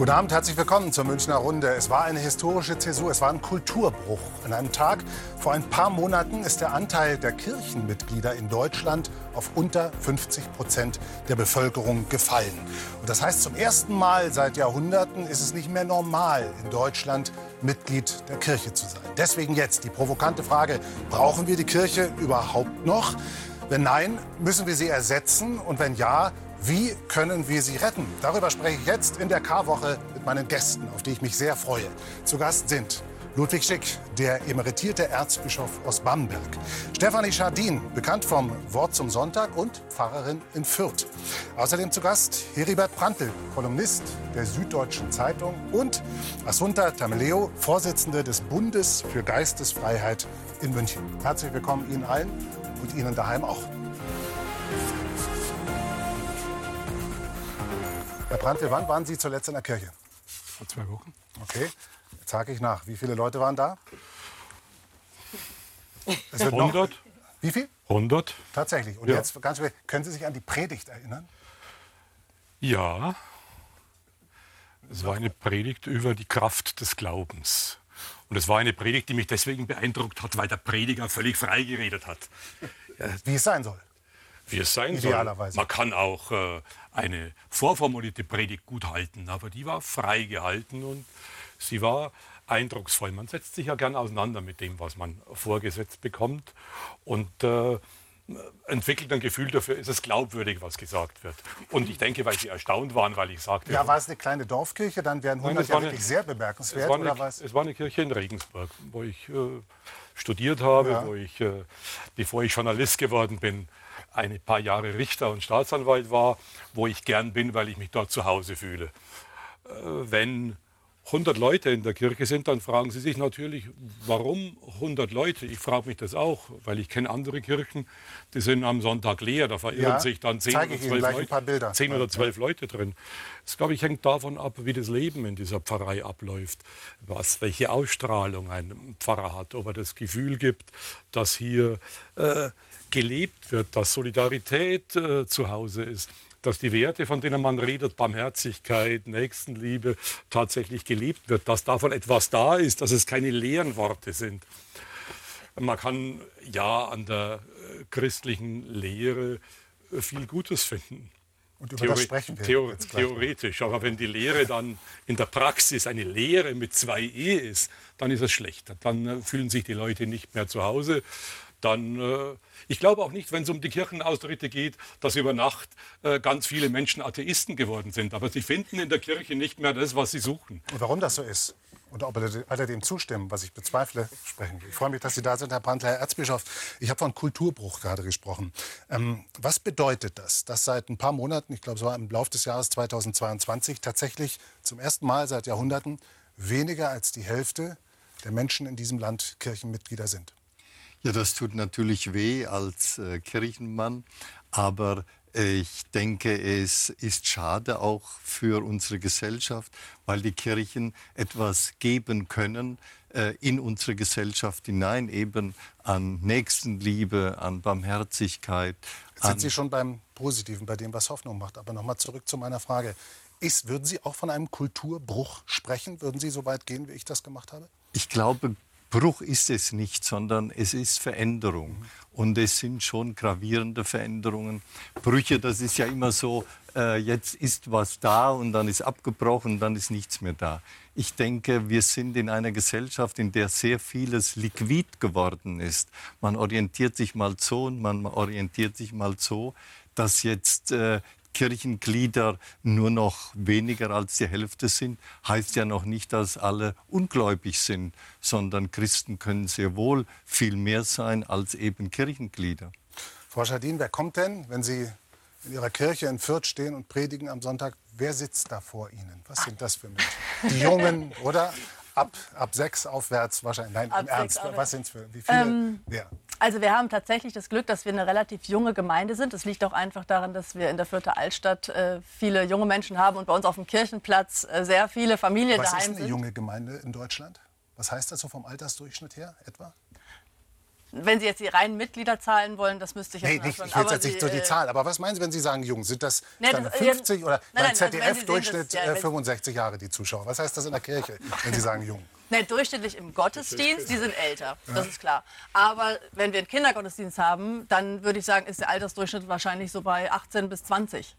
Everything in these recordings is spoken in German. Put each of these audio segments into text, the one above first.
Guten Abend, herzlich willkommen zur Münchner Runde. Es war eine historische Zäsur, es war ein Kulturbruch. An einem Tag vor ein paar Monaten ist der Anteil der Kirchenmitglieder in Deutschland auf unter 50 Prozent der Bevölkerung gefallen. Und das heißt, zum ersten Mal seit Jahrhunderten ist es nicht mehr normal, in Deutschland Mitglied der Kirche zu sein. Deswegen jetzt die provokante Frage, brauchen wir die Kirche überhaupt noch? Wenn nein, müssen wir sie ersetzen? Und wenn ja, wie können wir sie retten? Darüber spreche ich jetzt in der K-Woche mit meinen Gästen, auf die ich mich sehr freue. Zu Gast sind Ludwig Schick, der emeritierte Erzbischof aus Bamberg. Stefanie Schardin, bekannt vom Wort zum Sonntag und Pfarrerin in Fürth. Außerdem zu Gast Heribert Prantl, Kolumnist der Süddeutschen Zeitung und Assunta Tameleo, Vorsitzende des Bundes für Geistesfreiheit in München. Herzlich willkommen Ihnen allen und Ihnen daheim auch. Herr Brandl, wann waren Sie zuletzt in der Kirche? Vor zwei Wochen. Okay, jetzt hake ich nach. Wie viele Leute waren da? 100. Wie viel? 100. Tatsächlich. Und Ja. jetzt ganz schnell, können Sie sich an die Predigt erinnern? Ja. Es war eine Predigt über die Kraft des Glaubens. Und es war eine Predigt, die mich deswegen beeindruckt hat, weil der Prediger völlig frei geredet hat. Wie es sein soll. Wie es sein Idealerweise. soll. Man kann auch äh, eine vorformulierte Predigt gut halten, aber die war frei gehalten und sie war eindrucksvoll. Man setzt sich ja gern auseinander mit dem, was man vorgesetzt bekommt und äh, entwickelt ein Gefühl dafür, ist es glaubwürdig, was gesagt wird. Und ich denke, weil sie erstaunt waren, weil ich sagte, Ja, war es eine kleine Dorfkirche, dann wären 100 es ja war eine- wirklich sehr Es bemerkenswert. war, Oder eine, was? es war eine Kirche in Regensburg, wo ich äh, studiert habe, Ja. wo ich, äh, bevor ich Journalist geworden bin, ein paar Jahre Richter und Staatsanwalt war, wo ich gern bin, weil ich mich dort zu Hause fühle. Äh, wenn 100 Leute in der Kirche sind, dann fragen Sie sich natürlich, warum 100 Leute? Ich frage mich das auch, weil ich kenne andere Kirchen, die sind am Sonntag leer, da verirren Ja, sich dann 10 zeige oder ich Ihnen 12 gleich ein Leute, paar Bilder. 10 oder 12 Leute drin. Das, glaube ich, hängt davon ab, wie das Leben in dieser Pfarrei abläuft, was, welche Ausstrahlung ein Pfarrer hat, ob er das Gefühl gibt, dass hier äh, gelebt wird, dass Solidarität äh, zu Hause ist, dass die Werte, von denen man redet, Barmherzigkeit, Nächstenliebe, tatsächlich gelebt wird, dass davon etwas da ist, dass es keine leeren Worte sind. Man kann ja an der äh, christlichen Lehre äh, viel Gutes finden. Und über das sprechen wir Theo jetzt gleich. theoretisch. Aber wenn die Lehre dann in der Praxis eine Lehre mit zwei E ist, dann ist es schlecht. Dann äh, fühlen sich die Leute nicht mehr zu Hause. Dann, äh, ich glaube auch nicht, wenn es um die Kirchenaustritte geht, dass über Nacht äh, ganz viele Menschen Atheisten geworden sind. Aber sie finden in der Kirche nicht mehr das, was sie suchen. Und warum das so ist und ob alle dem zustimmen, was ich bezweifle, sprechen wir. Ich freue mich, dass Sie da sind, Herr Brandl, Herr Erzbischof. Ich habe von Kulturbruch gerade gesprochen. Ähm, was bedeutet das, dass seit ein paar Monaten, ich glaube, es war im Laufe des Jahres 2022, tatsächlich zum ersten Mal seit Jahrhunderten weniger als die Hälfte der Menschen in diesem Land Kirchenmitglieder sind? Ja, das tut natürlich weh als äh, Kirchenmann, aber ich denke, es ist schade auch für unsere Gesellschaft, weil die Kirchen etwas geben können äh, in unsere Gesellschaft hinein, eben an Nächstenliebe, an Barmherzigkeit. Jetzt sind Sie schon beim Positiven, bei dem, was Hoffnung macht. Aber nochmal zurück zu meiner Frage. Ist, würden Sie auch von einem Kulturbruch sprechen? Würden Sie so weit gehen, wie ich das gemacht habe? Ich glaube, Bruch ist es nicht, sondern es ist Veränderung. Und es sind schon gravierende Veränderungen. Brüche, das ist ja immer so, äh, jetzt ist was da und dann ist abgebrochen, dann ist nichts mehr da. Ich denke, wir sind in einer Gesellschaft, in der sehr vieles liquid geworden ist. Man orientiert sich mal so und man orientiert sich mal so, dass jetzt äh, Kirchenglieder nur noch weniger als die Hälfte sind, heißt ja noch nicht, dass alle ungläubig sind, sondern Christen können sehr wohl viel mehr sein als eben Kirchenglieder. Frau Schadin, wer kommt denn, wenn Sie in Ihrer Kirche in Fürth stehen und predigen am Sonntag, wer sitzt da vor Ihnen? Was sind das für Menschen? Die Jungen, oder? Ab, ab sechs aufwärts wahrscheinlich. Nein, Ab im Ernst. Was sind es für, wie viele? wer? Also wir haben tatsächlich das Glück, dass wir eine relativ junge Gemeinde sind. Das liegt auch einfach daran, dass wir in der Fürther Altstadt äh, viele junge Menschen haben und bei uns auf dem Kirchenplatz äh, sehr viele Familien Was ist daheim eine sind. junge Gemeinde in Deutschland? Was heißt das so vom Altersdurchschnitt her etwa? Wenn Sie jetzt die reinen Mitglieder zahlen wollen, das müsste ich jetzt nee, nicht, Ich will jetzt nicht so die äh, Zahl, aber was meinen Sie, wenn Sie sagen jung? Sind das, nee, das 50 oder nein, beim ZDF-Durchschnitt also ja, 65 Jahre die Zuschauer? Was heißt das in der Kirche, wenn Sie sagen jung? Nee, durchschnittlich im Gottesdienst, die sind älter, das ist klar. Aber wenn wir einen Kindergottesdienst haben, dann würde ich sagen, ist der Altersdurchschnitt wahrscheinlich so bei 18 bis 20.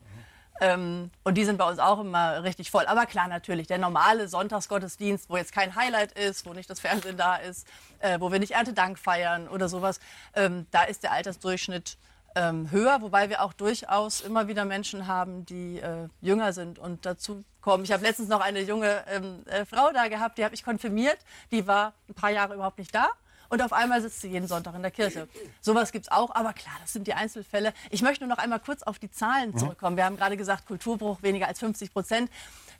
Ähm, und die sind bei uns auch immer richtig voll. Aber klar, natürlich, der normale Sonntagsgottesdienst, wo jetzt kein Highlight ist, wo nicht das Fernsehen da ist, äh, wo wir nicht Erntedank feiern oder sowas, ähm, da ist der Altersdurchschnitt ähm, höher, wobei wir auch durchaus immer wieder Menschen haben, die äh, jünger sind und dazu kommen. Ich habe letztens noch eine junge ähm, äh, Frau da gehabt, die habe ich konfirmiert, die war ein paar Jahre überhaupt nicht da und auf einmal sitzt sie jeden Sonntag in der Kirche. Sowas gibt es auch, aber klar, das sind die Einzelfälle. Ich möchte nur noch einmal kurz auf die Zahlen mhm. zurückkommen. Wir haben gerade gesagt, Kulturbruch weniger als 50 Prozent.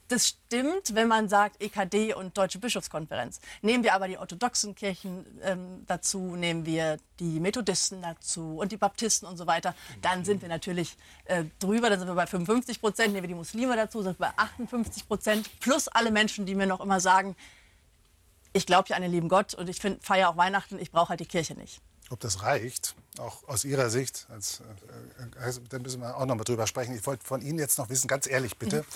Das stimmt, wenn man sagt EKD und Deutsche Bischofskonferenz. Nehmen wir aber die orthodoxen Kirchen ähm, dazu, nehmen wir die Methodisten dazu und die Baptisten und so weiter, dann sind wir natürlich äh, drüber, dann sind wir bei 55 Prozent. Nehmen wir die Muslime dazu, sind wir bei 58 Prozent. Plus alle Menschen, die mir noch immer sagen, ich glaube ja an den lieben Gott und ich feiere auch Weihnachten, ich brauche halt die Kirche nicht. Ob das reicht, auch aus Ihrer Sicht, als, äh, äh da müssen wir auch noch mal drüber sprechen. Ich wollte von Ihnen jetzt noch wissen, ganz ehrlich bitte, mhm.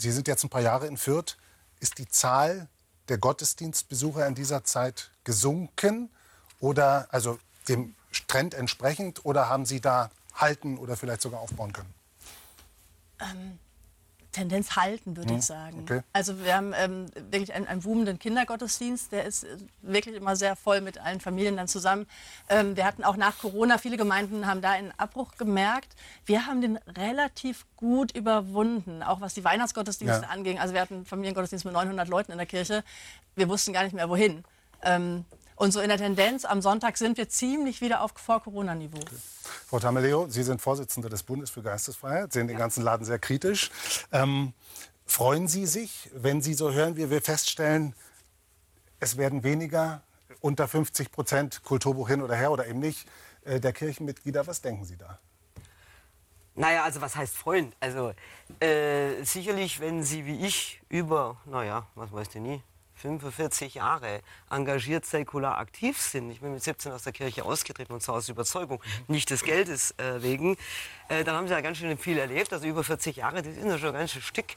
Sie sind jetzt ein paar Jahre in Fürth. Ist die Zahl der Gottesdienstbesucher in dieser Zeit gesunken oder also dem Trend entsprechend oder haben Sie da halten oder vielleicht sogar aufbauen können? Ähm, Tendenz halten, würde hm, ich sagen. Okay. Also wir haben ähm, wirklich einen, einen boomenden Kindergottesdienst, der ist äh, wirklich immer sehr voll mit allen Familien dann zusammen. Ähm, wir hatten auch nach Corona, viele Gemeinden haben da einen Abbruch gemerkt. Wir haben den relativ gut überwunden, auch was die Weihnachtsgottesdienste ja. anging. Also wir hatten einen Familiengottesdienst mit 900 Leuten in der Kirche. Wir wussten gar nicht mehr, wohin. Ähm, und so in der Tendenz, am Sonntag sind wir ziemlich wieder auf Vor-Corona-Niveau. Okay. Frau Tameleo, Sie sind Vorsitzende des Bundes für Geistesfreiheit, sehen den ganzen Laden sehr kritisch. Ähm, freuen Sie sich, wenn Sie so hören, wie wir feststellen, es werden weniger, unter 50 Prozent Kulturbuch hin oder her oder eben nicht, äh, der Kirchenmitglieder? Was denken Sie da? Naja, also was heißt Freund? Also äh, sicherlich, wenn Sie wie ich über, naja, was weißt du nie, 45 Jahre engagiert säkular aktiv sind, ich bin mit 17 aus der Kirche ausgetreten und zwar aus Überzeugung, nicht des Geldes äh, wegen, äh, dann haben sie ja ganz schön viel erlebt, also über 40 Jahre, das ist ja schon ein ganzes Stück.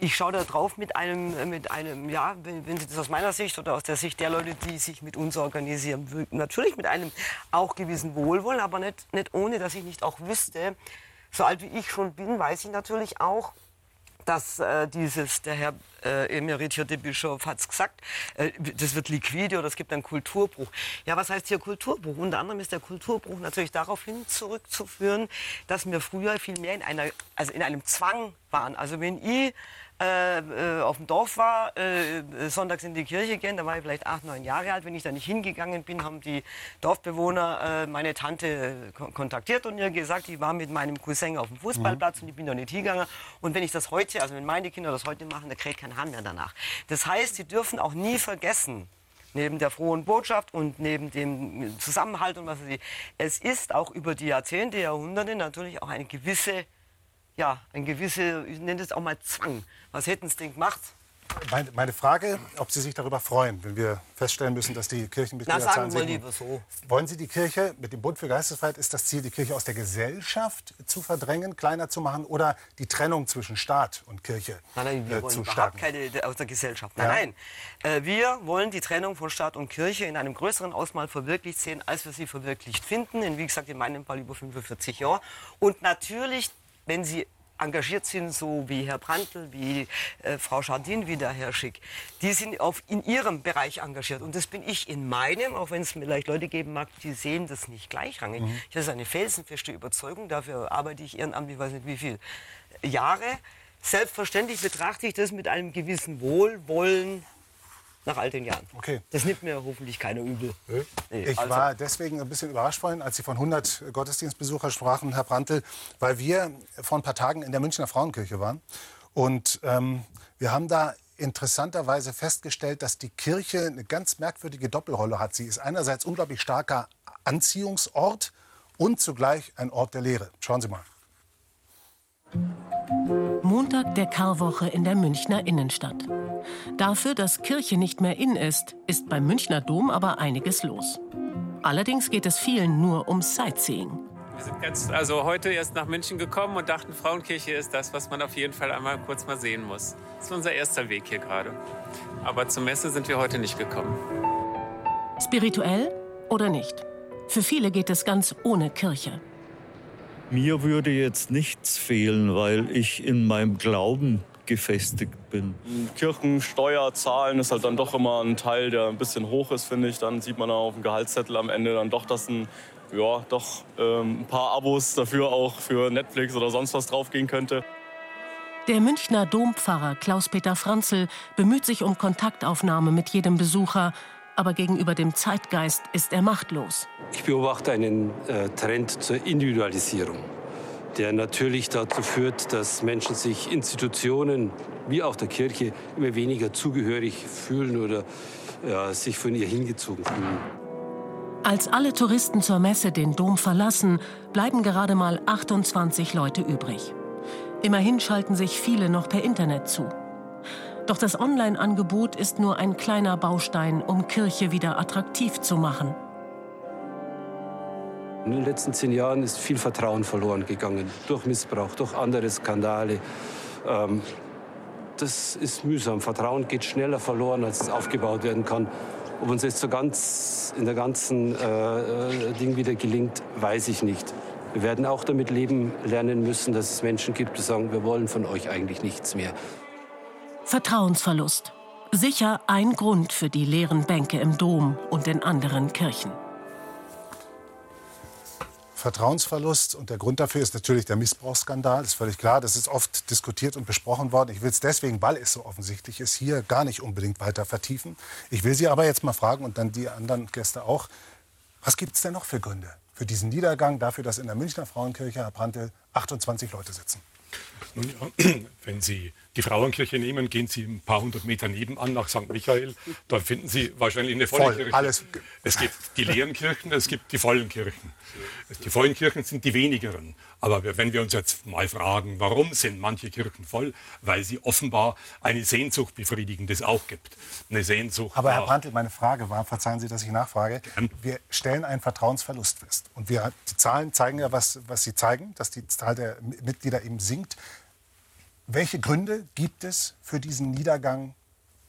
Ich schaue da drauf mit einem, mit einem, ja, wenn, wenn Sie das aus meiner Sicht oder aus der Sicht der Leute, die sich mit uns organisieren, natürlich mit einem auch gewissen Wohlwollen, aber nicht, nicht ohne, dass ich nicht auch wüsste, so alt wie ich schon bin, weiß ich natürlich auch, dass äh, dieses, der Herr äh, emeritierte Bischof hat es gesagt, äh, das wird liquide oder es gibt einen Kulturbruch. Ja, was heißt hier Kulturbruch? Unter anderem ist der Kulturbruch natürlich darauf hin zurückzuführen, dass wir früher viel mehr in, einer, also in einem Zwang waren. Also wenn ich äh, äh, auf dem Dorf war, äh, sonntags in die Kirche gehen, da war ich vielleicht acht, neun Jahre alt. Wenn ich da nicht hingegangen bin, haben die Dorfbewohner äh, meine Tante kontaktiert und ihr gesagt, ich war mit meinem Cousin auf dem Fußballplatz mhm. und ich bin da nicht hingegangen. Und wenn ich das heute, also wenn meine Kinder das heute machen, da kriegt kein Hahn mehr danach. Das heißt, sie dürfen auch nie vergessen, neben der frohen Botschaft und neben dem Zusammenhalt und was sie, es ist auch über die Jahrzehnte, Jahrhunderte natürlich auch eine gewisse ja, ein gewisse, ich nenne es auch mal Zwang. Was hätten Sie denn gemacht? Meine, Frage, ob Sie sich darüber freuen, wenn wir feststellen müssen, dass die Kirchenmitglieder Na, sagen wir lieber so. Wollen Sie die Kirche, mit dem Bund für Geistesfreiheit ist das Ziel, die Kirche aus der Gesellschaft zu verdrängen, kleiner zu machen oder die Trennung zwischen Staat und Kirche nein, nein, wir äh, wollen zu überhaupt keine aus der Gesellschaft. Nein, ja. nein. Äh, wir wollen die Trennung von Staat und Kirche in einem größeren Ausmaß verwirklicht sehen, als wir sie verwirklicht finden. In, wie gesagt, in meinem Fall über 45 Jahre. Und natürlich wenn Sie engagiert sind, so wie Herr Brandl, wie äh, Frau Schardin, wie der Herr Schick, die sind auf, in ihrem Bereich engagiert. Und das bin ich in meinem, auch wenn es vielleicht Leute geben mag, die sehen das nicht gleichrangig. Mhm. Das ist eine felsenfeste Überzeugung, dafür arbeite ich ehrenamtlich, weiß nicht wie viel Jahre. Selbstverständlich betrachte ich das mit einem gewissen Wohlwollen nach all den Jahren. Okay. Das nimmt mir hoffentlich keiner übel. Nee, ich also. war deswegen ein bisschen überrascht vorhin, als Sie von 100 Gottesdienstbesucher sprachen, Herr Brandl, weil wir vor ein paar Tagen in der Münchner Frauenkirche waren. Und ähm, wir haben da interessanterweise festgestellt, dass die Kirche eine ganz merkwürdige Doppelrolle hat. Sie ist einerseits unglaublich starker Anziehungsort und zugleich ein Ort der Lehre. Schauen Sie mal. Montag der Karwoche in der Münchner Innenstadt. Dafür, dass Kirche nicht mehr in ist, ist beim Münchner Dom aber einiges los. Allerdings geht es vielen nur ums Sightseeing. Wir sind ganz, also heute erst nach München gekommen und dachten, Frauenkirche ist das, was man auf jeden Fall einmal kurz mal sehen muss. Das ist unser erster Weg hier gerade. Aber zur Messe sind wir heute nicht gekommen. Spirituell oder nicht? Für viele geht es ganz ohne Kirche. Mir würde jetzt nichts fehlen, weil ich in meinem Glauben gefestigt bin. Kirchensteuer zahlen ist halt dann doch immer ein Teil, der ein bisschen hoch ist, finde ich. Dann sieht man auf dem Gehaltszettel am Ende dann doch, dass ein, ja, doch ähm, ein paar Abos dafür auch für Netflix oder sonst was draufgehen könnte. Der Münchner Dompfarrer Klaus-Peter Franzl bemüht sich um Kontaktaufnahme mit jedem Besucher, aber gegenüber dem Zeitgeist ist er machtlos. Ich beobachte einen äh, Trend zur Individualisierung, der natürlich dazu führt, dass Menschen sich Institutionen wie auch der Kirche immer weniger zugehörig fühlen oder ja, sich von ihr hingezogen fühlen. Als alle Touristen zur Messe den Dom verlassen, bleiben gerade mal 28 Leute übrig. Immerhin schalten sich viele noch per Internet zu. Doch das Online-Angebot ist nur ein kleiner Baustein, um Kirche wieder attraktiv zu machen. In den letzten zehn Jahren ist viel Vertrauen verloren gegangen durch Missbrauch, durch andere Skandale. Ähm, das ist mühsam. Vertrauen geht schneller verloren, als es aufgebaut werden kann. Ob uns jetzt so ganz in der ganzen äh, äh Ding wieder gelingt, weiß ich nicht. Wir werden auch damit leben lernen müssen, dass es Menschen gibt, die sagen, wir wollen von euch eigentlich nichts mehr. Vertrauensverlust. Sicher ein Grund für die leeren Bänke im Dom und in anderen Kirchen. Vertrauensverlust und der Grund dafür ist natürlich der Missbrauchsskandal, ist völlig klar. Das ist oft diskutiert und besprochen worden. Ich will es deswegen, weil es so offensichtlich ist, hier gar nicht unbedingt weiter vertiefen. Ich will Sie aber jetzt mal fragen und dann die anderen Gäste auch, was gibt es denn noch für Gründe für diesen Niedergang, dafür, dass in der Münchner Frauenkirche, Herr Prantl, 28 Leute sitzen? Nun ja, wenn Sie die Frauenkirche nehmen, gehen Sie ein paar hundert Meter nebenan nach St. Michael. Da finden Sie wahrscheinlich eine volle Voll, Kirche. alles. Es gibt die leeren Kirchen, es gibt die vollen Kirchen. Die vollen Kirchen sind die wenigeren. Aber wenn wir uns jetzt mal fragen, warum sind manche Kirchen voll? Weil sie offenbar eine Sehnsucht befriedigen, das auch gibt. Eine Sehnsucht. Aber Herr Prantl, meine Frage war, verzeihen Sie, dass ich nachfrage, wir stellen einen Vertrauensverlust fest. Und wir, die Zahlen zeigen ja, was, was sie zeigen, dass die Zahl der Mitglieder eben sinkt. Welche Gründe gibt es für diesen Niedergang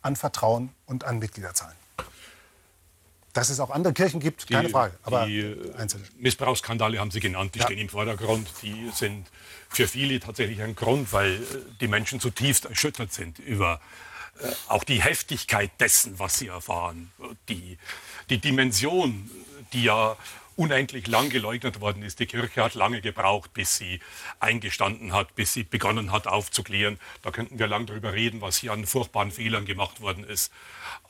an Vertrauen und an Mitgliederzahlen? Dass es auch andere Kirchen gibt, keine Frage. Aber die äh, einzelne. Missbrauchsskandale haben Sie genannt, die Ja. stehen im Vordergrund. Die sind für viele tatsächlich ein Grund, weil äh, die Menschen zutiefst erschüttert sind über äh, auch die Heftigkeit dessen, was sie erfahren. Die, die Dimension, die ja unendlich lang geleugnet worden ist. Die Kirche hat lange gebraucht, bis sie eingestanden hat, bis sie begonnen hat aufzuklären. Da könnten wir lang darüber reden, was hier an furchtbaren Fehlern gemacht worden ist.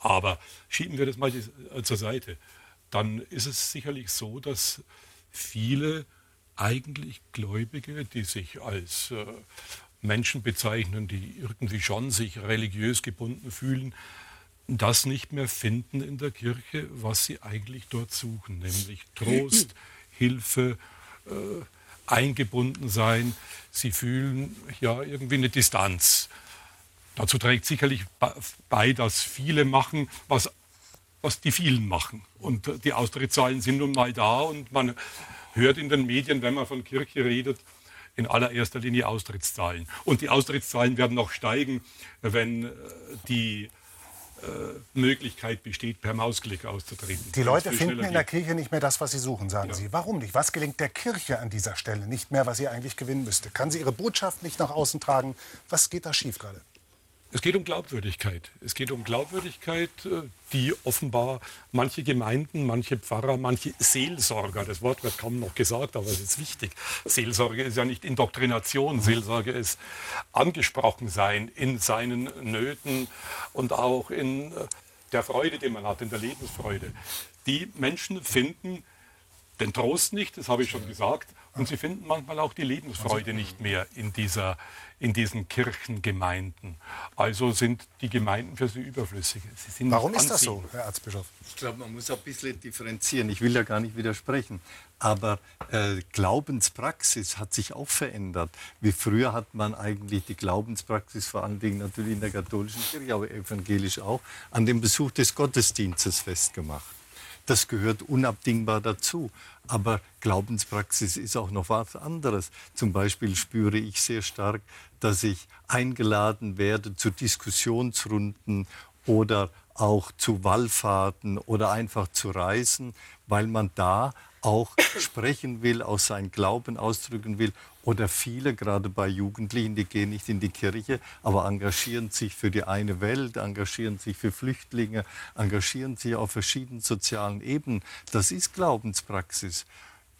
Aber schieben wir das mal äh, zur Seite. Dann ist es sicherlich so, dass viele eigentlich Gläubige, die sich als äh, Menschen bezeichnen, die irgendwie schon sich religiös gebunden fühlen, das nicht mehr finden in der Kirche, was sie eigentlich dort suchen, nämlich Trost, Hilfe, äh, eingebunden sein. Sie fühlen ja irgendwie eine Distanz. Dazu trägt sicherlich bei, dass viele machen, was, was die vielen machen. Und äh, die Austrittszahlen sind nun mal da und man hört in den Medien, wenn man von Kirche redet, in allererster Linie Austrittszahlen. Und die Austrittszahlen werden noch steigen, wenn äh, die Möglichkeit besteht, per Mausklick auszutreten. Die Leute finden in der. Kirche nicht mehr das, was sie suchen, sagen Sie. Warum nicht? Was gelingt der Kirche an dieser Stelle nicht mehr, was sie eigentlich gewinnen müsste? Kann sie ihre Botschaft nicht nach außen tragen? Was geht da schief gerade? Es geht um Glaubwürdigkeit. Es geht um Glaubwürdigkeit, äh, die offenbar manche Gemeinden, manche Pfarrer, manche Seelsorger, das Wort wird kaum noch gesagt, aber es ist wichtig. Seelsorge ist ja nicht Indoktrination, Seelsorge ist angesprochen sein in seinen Nöten und auch in äh, der Freude, die man hat, in der Lebensfreude. Die Menschen finden den Trost nicht, das habe ich schon gesagt, und sie finden manchmal auch die Lebensfreude nicht mehr in, dieser, in diesen Kirchengemeinden. Also sind die Gemeinden für sie überflüssig. Sie sind Warum ist das so. Herr Erzbischof? Ich glaube, man muss ein bisschen differenzieren. Ich will ja gar nicht widersprechen. Aber äh, Glaubenspraxis hat sich auch verändert. Wie früher hat man eigentlich die Glaubenspraxis, vor allen Dingen natürlich in der katholischen Kirche, aber evangelisch auch, an dem Besuch des Gottesdienstes festgemacht. Das gehört unabdingbar dazu. Aber Glaubenspraxis ist auch noch was anderes. Zum Beispiel spüre ich sehr stark, dass ich eingeladen werde zu Diskussionsrunden oder auch zu Wallfahrten oder einfach zu Reisen, weil man da auch sprechen will, auch seinen Glauben ausdrücken will. Oder viele, gerade bei Jugendlichen, die gehen nicht in die Kirche, aber engagieren sich für die eine Welt, engagieren sich für Flüchtlinge, engagieren sich auf verschiedenen sozialen Ebenen. Das ist Glaubenspraxis.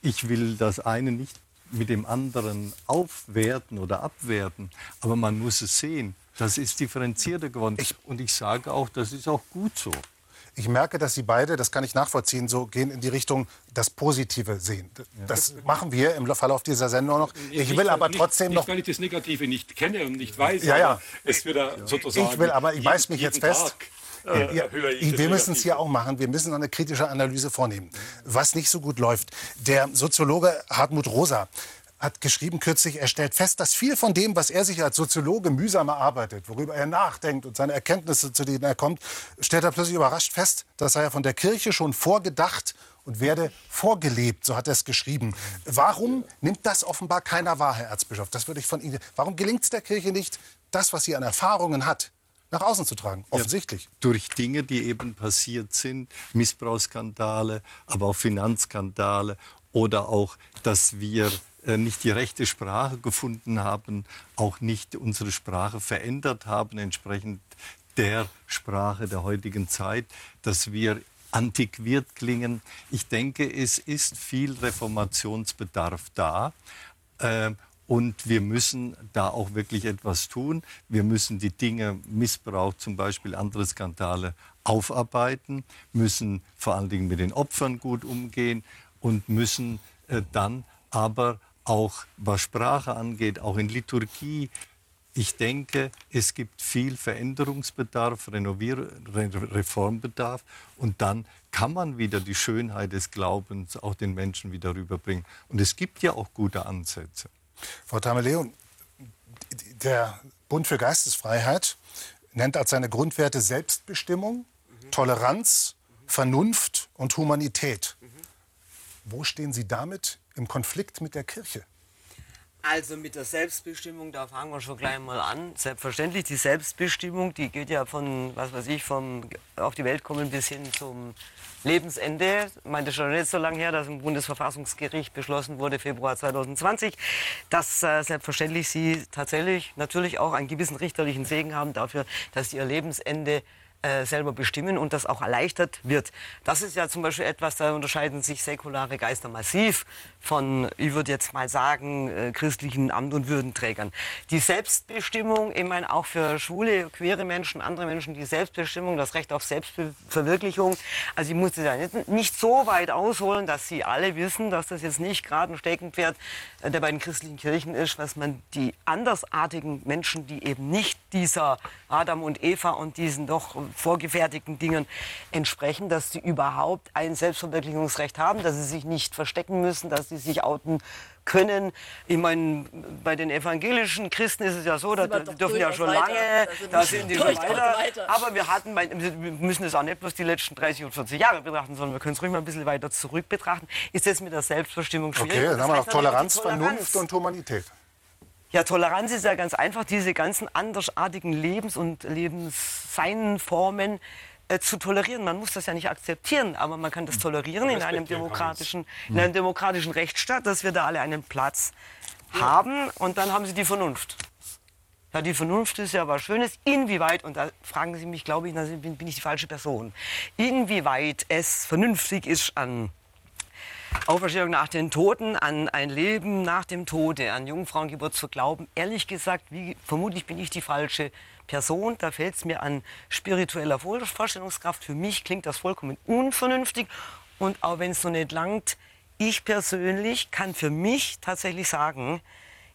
Ich will das eine nicht mit dem anderen aufwerten oder abwerten, aber man muss es sehen. Das ist differenzierter geworden. Ich, und ich sage auch, das ist auch gut so. Ich merke, dass Sie beide, das kann ich nachvollziehen, so gehen in die Richtung das Positive sehen. Das machen wir im Verlauf dieser Sendung noch. Ich will aber trotzdem nicht, noch. Nicht, weil ich das Negative nicht kenne und nicht weiß, ja, ja. es wird sozusagen. Ich will, aber ich beiß mich jetzt fest. Äh, ja, wir müssen es hier auch machen. Wir müssen eine kritische Analyse vornehmen, was nicht so gut läuft. Der Soziologe Hartmut Rosa hat geschrieben kürzlich, er stellt fest, dass viel von dem, was er sich als Soziologe mühsam erarbeitet, worüber er nachdenkt und seine Erkenntnisse, zu denen er kommt, stellt er plötzlich überrascht fest, das sei ja von der Kirche schon vorgedacht und werde vorgelebt, so hat er es geschrieben. Warum nimmt das offenbar keiner wahr, Herr Erzbischof? Das würde ich von Ihnen. Warum gelingt es der Kirche nicht, das, was sie an Erfahrungen hat, nach außen zu tragen? Offensichtlich. Ja, durch Dinge, die eben passiert sind, Missbrauchsskandale, aber auch Finanzskandale oder auch, dass wir nicht die rechte Sprache gefunden haben, auch nicht unsere Sprache verändert haben, entsprechend der Sprache der heutigen Zeit, dass wir antiquiert klingen. Ich denke, es ist viel Reformationsbedarf da. Äh, und wir müssen da auch wirklich etwas tun. Wir müssen die Dinge, Missbrauch zum Beispiel, andere Skandale aufarbeiten, müssen vor allen Dingen mit den Opfern gut umgehen und müssen äh, dann aber auch was Sprache angeht, auch in Liturgie. Ich denke, es gibt viel Veränderungsbedarf, Renovier Reformbedarf und dann kann man wieder die Schönheit des Glaubens auch den Menschen wieder rüberbringen. Und es gibt ja auch gute Ansätze. Frau Tameleon, der Bund für Geistesfreiheit nennt als seine Grundwerte Selbstbestimmung, Toleranz, Vernunft und Humanität. Wo stehen Sie damit im Konflikt mit der Kirche? Also mit der Selbstbestimmung, da fangen wir schon gleich mal an. Selbstverständlich, die Selbstbestimmung, die geht ja von, was weiß ich, vom auf die Welt kommen bis hin zum Lebensende. Ich meine, das ist schon nicht so lange her, dass im Bundesverfassungsgericht beschlossen wurde, Februar 2020, dass äh, selbstverständlich Sie tatsächlich natürlich auch einen gewissen richterlichen Segen haben dafür, dass Ihr Lebensende äh, selber bestimmen und das auch erleichtert wird. Das ist ja zum Beispiel etwas, da unterscheiden sich säkulare Geister massiv von, ich würde jetzt mal sagen, äh, christlichen Amt- und Würdenträgern. Die Selbstbestimmung, ich meine auch für schwule, queere Menschen, andere Menschen, die Selbstbestimmung, das Recht auf Selbstverwirklichung. Also ich musste da nicht, nicht so weit ausholen, dass Sie alle wissen, dass das jetzt nicht gerade ein Steckenpferd äh, der beiden christlichen Kirchen ist, was man die andersartigen Menschen, die eben nicht dieser Adam und Eva und diesen doch vorgefertigten Dingen entsprechen, dass sie überhaupt ein Selbstverwirklichungsrecht haben, dass sie sich nicht verstecken müssen, dass sie sich outen können. Ich meine, bei den evangelischen Christen ist es ja so, da, dürfen ja schon weiter. lange, da sind die schon weiter. weiter. Aber wir hatten, wir müssen es auch nicht bloß die letzten 30 und 40 Jahre betrachten, sondern wir können es ruhig mal ein bisschen weiter zurück betrachten. Ist das mit der Selbstbestimmung schwierig? Okay, dann haben wir noch Toleranz, Vernunft und Humanität. Ja, Toleranz ist ja ganz einfach, diese ganzen andersartigen Lebens- und Lebensseinformen äh, zu tolerieren. Man muss das ja nicht akzeptieren, aber man kann das tolerieren in einem demokratischen, in einem demokratischen Rechtsstaat, dass wir da alle einen Platz haben und dann haben Sie die Vernunft. Ja, die Vernunft ist ja was Schönes. Inwieweit, und da fragen Sie mich, glaube ich, da bin, bin ich die falsche Person, inwieweit es vernünftig ist, an Auferstehung nach den Toten, an ein Leben nach dem Tode, an Jungfrauengeburt zu glauben. Ehrlich gesagt, wie, vermutlich bin ich die falsche Person. Da fällt es mir an spiritueller Vorstellungskraft. Für mich klingt das vollkommen unvernünftig. Und auch wenn es noch nicht langt, ich persönlich kann für mich tatsächlich sagen,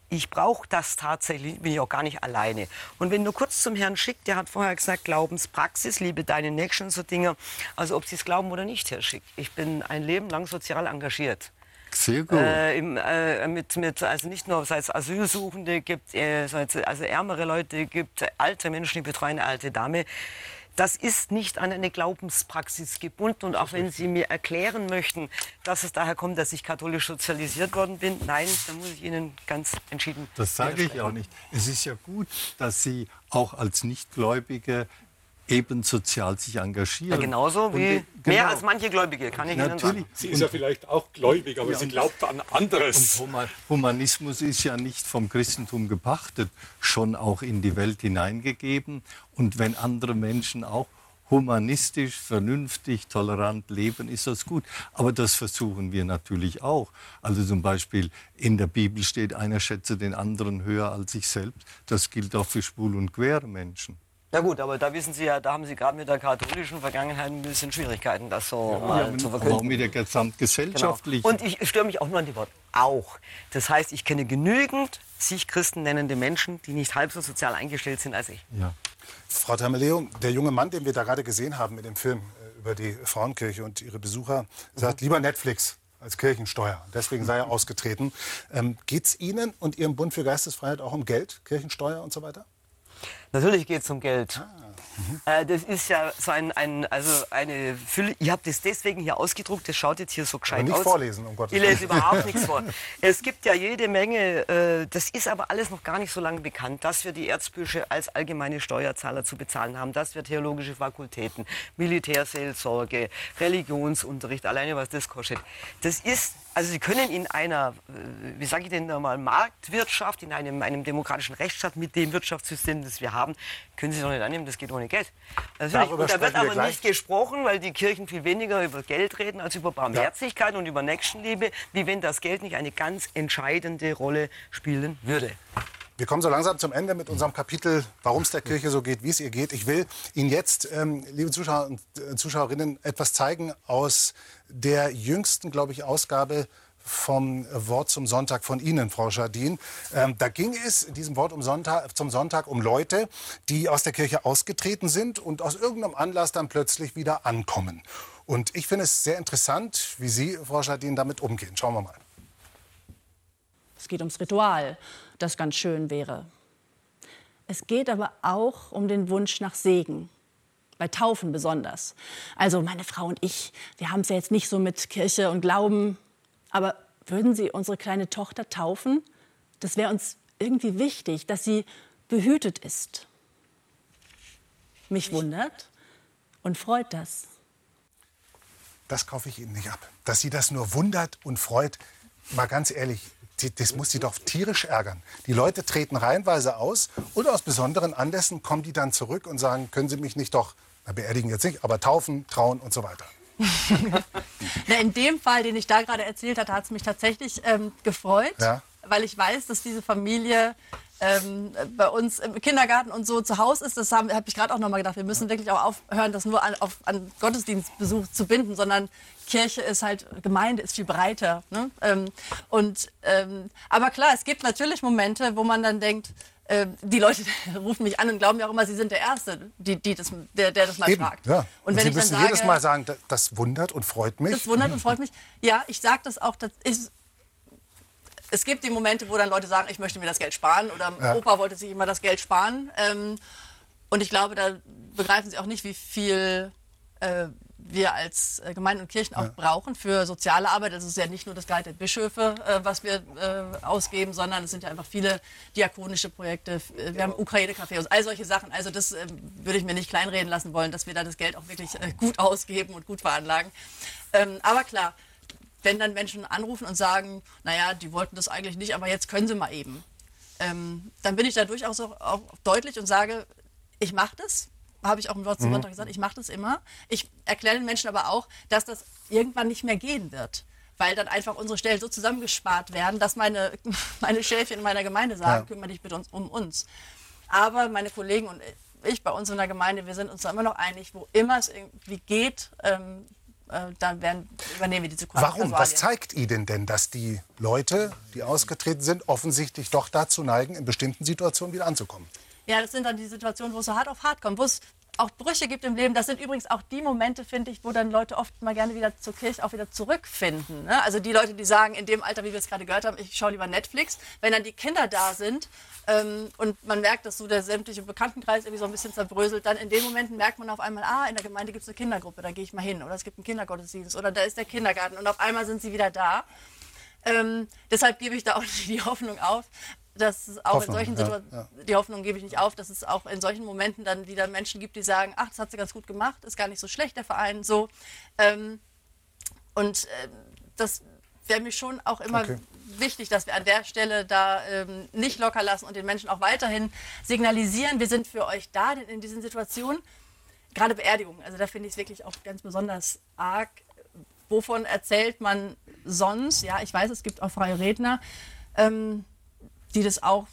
ich brauche das tatsächlich, bin ich auch gar nicht alleine. Und wenn du kurz zum Herrn Schick, der hat vorher gesagt, Glaubenspraxis, liebe deine Nächsten, so Dinge, also ob sie es glauben oder nicht, Herr Schick. Ich bin ein Leben lang sozial engagiert. Sehr gut. Äh, im, äh, mit, mit, also nicht nur seit es Asylsuchende gibt, äh, also ärmere Leute gibt, alte Menschen, die betreuen eine alte Dame das ist nicht an eine Glaubenspraxis gebunden. Und auch wenn Sie mir erklären möchten, dass es daher kommt, dass ich katholisch sozialisiert worden bin, nein, da muss ich Ihnen ganz entschieden Das sage ich auch nicht. Es ist ja gut, dass Sie auch als Nichtgläubige eben sozial sich engagieren. Ja, genauso Und, wie mehr genau. als manche Gläubige, kann ich Ihnen Natürlich. sagen. Sie ist ja vielleicht auch gläubig, aber Ja, sie und- glaubt an anderes. Und Huma- Humanismus ist ja nicht vom Christentum gepachtet, schon auch in die Welt hineingegeben. Und wenn andere Menschen auch humanistisch, vernünftig, tolerant leben, ist das gut. Aber das versuchen wir natürlich auch. Also zum Beispiel in der Bibel steht, einer schätze den anderen höher als sich selbst. Das gilt auch für schwul und queere Menschen. Ja gut, aber da wissen Sie ja, da haben Sie gerade mit der katholischen Vergangenheit ein bisschen Schwierigkeiten, das so mal zu Aber auch verkünden. mit der Genau. gesamtgesellschaftlichen. Und ich störe mich auch nur an die Worte auch. Das heißt, ich kenne genügend sich Christen nennende Menschen, die nicht halb so sozial eingestellt sind als ich. ja. Frau Tameleo, der junge Mann, den wir da gerade gesehen haben in dem Film äh, über die Frauenkirche und ihre Besucher, sagt lieber Netflix als Kirchensteuer. Deswegen sei er ausgetreten. Ähm, Geht es Ihnen und Ihrem Bund für Geistesfreiheit auch um Geld, Kirchensteuer und so weiter? Natürlich geht es um Geld. Ah, Äh, das ist ja so ein, ein, also eine Fülle. Ich habe das deswegen hier ausgedruckt. Das schaut jetzt hier so gescheit Aber nicht aus. vorlesen, um Gottes Ich Willen. lese überhaupt nichts vor. Es gibt ja jede Menge, äh, das ist aber alles noch gar nicht so lange bekannt, dass wir die Erzbüsche als allgemeine Steuerzahler zu bezahlen haben, dass wir theologische Fakultäten, Militärseelsorge, Religionsunterricht, alleine was das kostet. Das ist, also Sie können in einer, äh, wie sage ich denn mal, Marktwirtschaft, in einem, einem demokratischen Rechtsstaat mit dem Wirtschaftssystem, das wir haben, können Sie doch nicht annehmen, das geht ohne Geld. Natürlich. Darüber Und da wird aber gleich. nicht gesprochen, weil die Kirchen viel weniger über Geld reden als über Barmherzigkeit und über Nächstenliebe, wie wenn das Geld nicht eine ganz entscheidende Rolle spielen würde. Wir kommen so langsam zum Ende mit unserem Kapitel, warum es der Kirche so geht, wie es ihr geht. Ich will Ihnen jetzt, ähm, liebe Zuschauer und äh, Zuschauerinnen, etwas zeigen aus der jüngsten, glaube ich, Ausgabe vom Wort zum Sonntag von Ihnen, Frau Schardin. Ähm, da ging es in diesem Wort um Sonntag, zum Sonntag um Leute, die aus der Kirche ausgetreten sind und aus irgendeinem Anlass dann plötzlich wieder ankommen. Und ich finde es sehr interessant, wie Sie, Frau Schardin, damit umgehen. Schauen wir mal. Es geht ums Ritual, das ganz schön wäre. Es geht aber auch um den Wunsch nach Segen. Bei Taufen besonders. Also meine Frau und ich, wir haben es ja jetzt nicht so mit Kirche und Glauben. Aber würden Sie unsere kleine Tochter taufen? Das wäre uns irgendwie wichtig, dass sie behütet ist. Mich wundert und freut das. Das kaufe ich Ihnen nicht ab. Dass Sie das nur wundert und freut, mal ganz ehrlich, die- das muss Sie doch tierisch ärgern. Die Leute treten reihenweise aus und aus besonderen Anlässen kommen die dann zurück und sagen, können Sie mich nicht doch, na, beerdigen jetzt nicht, aber taufen, trauen und so weiter. Na, in dem Fall, den ich da gerade erzählt hatte, hat es mich tatsächlich ähm, gefreut, Ja. weil ich weiß, dass diese Familie ähm, bei uns im Kindergarten und so zu Hause ist. Das habe hab ich gerade auch noch mal gedacht. Wir müssen wirklich auch aufhören, das nur an, auf, an Gottesdienstbesuch zu binden, sondern Kirche ist halt, Gemeinde ist viel breiter. Ne? Ähm, und, ähm, aber klar, es gibt natürlich Momente, wo man dann denkt, äh, die Leute rufen mich an und glauben ja auch immer, sie sind der Erste, die, die das, der, der das mal Eben, fragt. ja. Und, wenn Sie ich dann müssen sage, jedes Mal sagen, das, das wundert und freut mich. das wundert und freut mich. Ja, ich sage das auch. Das ist, es gibt die Momente, wo dann Leute sagen, ich möchte mir das Geld sparen oder Ja. Opa wollte sich immer das Geld sparen. Ähm, und ich glaube, da begreifen sie auch nicht, wie viel äh, wir als äh, Gemeinden und Kirchen auch brauchen für soziale Arbeit. Also es ist ja nicht nur das Gehalt der Bischöfe, äh, was wir äh, ausgeben, sondern es sind ja einfach viele diakonische Projekte. Äh, Wir haben Ukraine-Café und all solche Sachen. Also das ähm, würde ich mir nicht kleinreden lassen wollen, dass wir da das Geld auch wirklich äh, gut ausgeben und gut veranlagen. Ähm, aber klar, wenn dann Menschen anrufen und sagen, naja, die wollten das eigentlich nicht, aber jetzt können sie mal eben, ähm, dann bin ich da durchaus auch, auch deutlich und sage, ich mache das. Habe ich auch im Wort zum Sonntag gesagt, ich mache das immer. Ich erkläre den Menschen aber auch, dass das irgendwann nicht mehr gehen wird. Weil dann einfach unsere Stellen so zusammengespart werden, dass meine, meine Schäfchen in meiner Gemeinde sagen, kümmere dich bitte uns, um uns. Aber meine Kollegen und ich bei uns in der Gemeinde, wir sind uns da immer noch einig, wo immer es irgendwie geht, ähm, äh, dann werden, übernehmen wir diese Warum? Was Personalien. zeigt Ihnen denn, dass die Leute, die ausgetreten sind, offensichtlich doch dazu neigen, in bestimmten Situationen wieder anzukommen? Ja, das sind dann die Situationen, wo es so hart auf hart kommt, wo es auch Brüche gibt im Leben. Das sind übrigens auch die Momente, finde ich, wo dann Leute oft mal gerne wieder zur Kirche auch wieder zurückfinden. Ne? Also die Leute, die sagen, in dem Alter, wie wir es gerade gehört haben, ich schaue lieber Netflix. Wenn dann die Kinder da sind ähm, und man merkt, dass so der sämtliche Bekanntenkreis irgendwie so ein bisschen zerbröselt, dann in den Momenten merkt man auf einmal, ah, in der Gemeinde gibt es eine Kindergruppe, da gehe ich mal hin. Oder es gibt einen Kindergottesdienst oder da ist der Kindergarten und auf einmal sind sie wieder da. Ähm, deshalb gebe ich da auch die Hoffnung auf, dass es auch Hoffnung, in solchen ja, Situationen, ja. die Hoffnung gebe ich nicht auf, dass es auch in solchen Momenten dann wieder Menschen gibt, die sagen, ach, das hat sie ganz gut gemacht, ist gar nicht so schlecht, der Verein, so. Ähm, und ähm, das wäre mir schon auch immer Okay. wichtig, dass wir an der Stelle da ähm, nicht locker lassen und den Menschen auch weiterhin signalisieren, wir sind für euch da in, in diesen Situationen. Gerade Beerdigungen, also da finde ich es wirklich auch ganz besonders arg. Wovon erzählt man sonst? Ja, ich weiß, es gibt auch freie Redner. Ähm, die das auch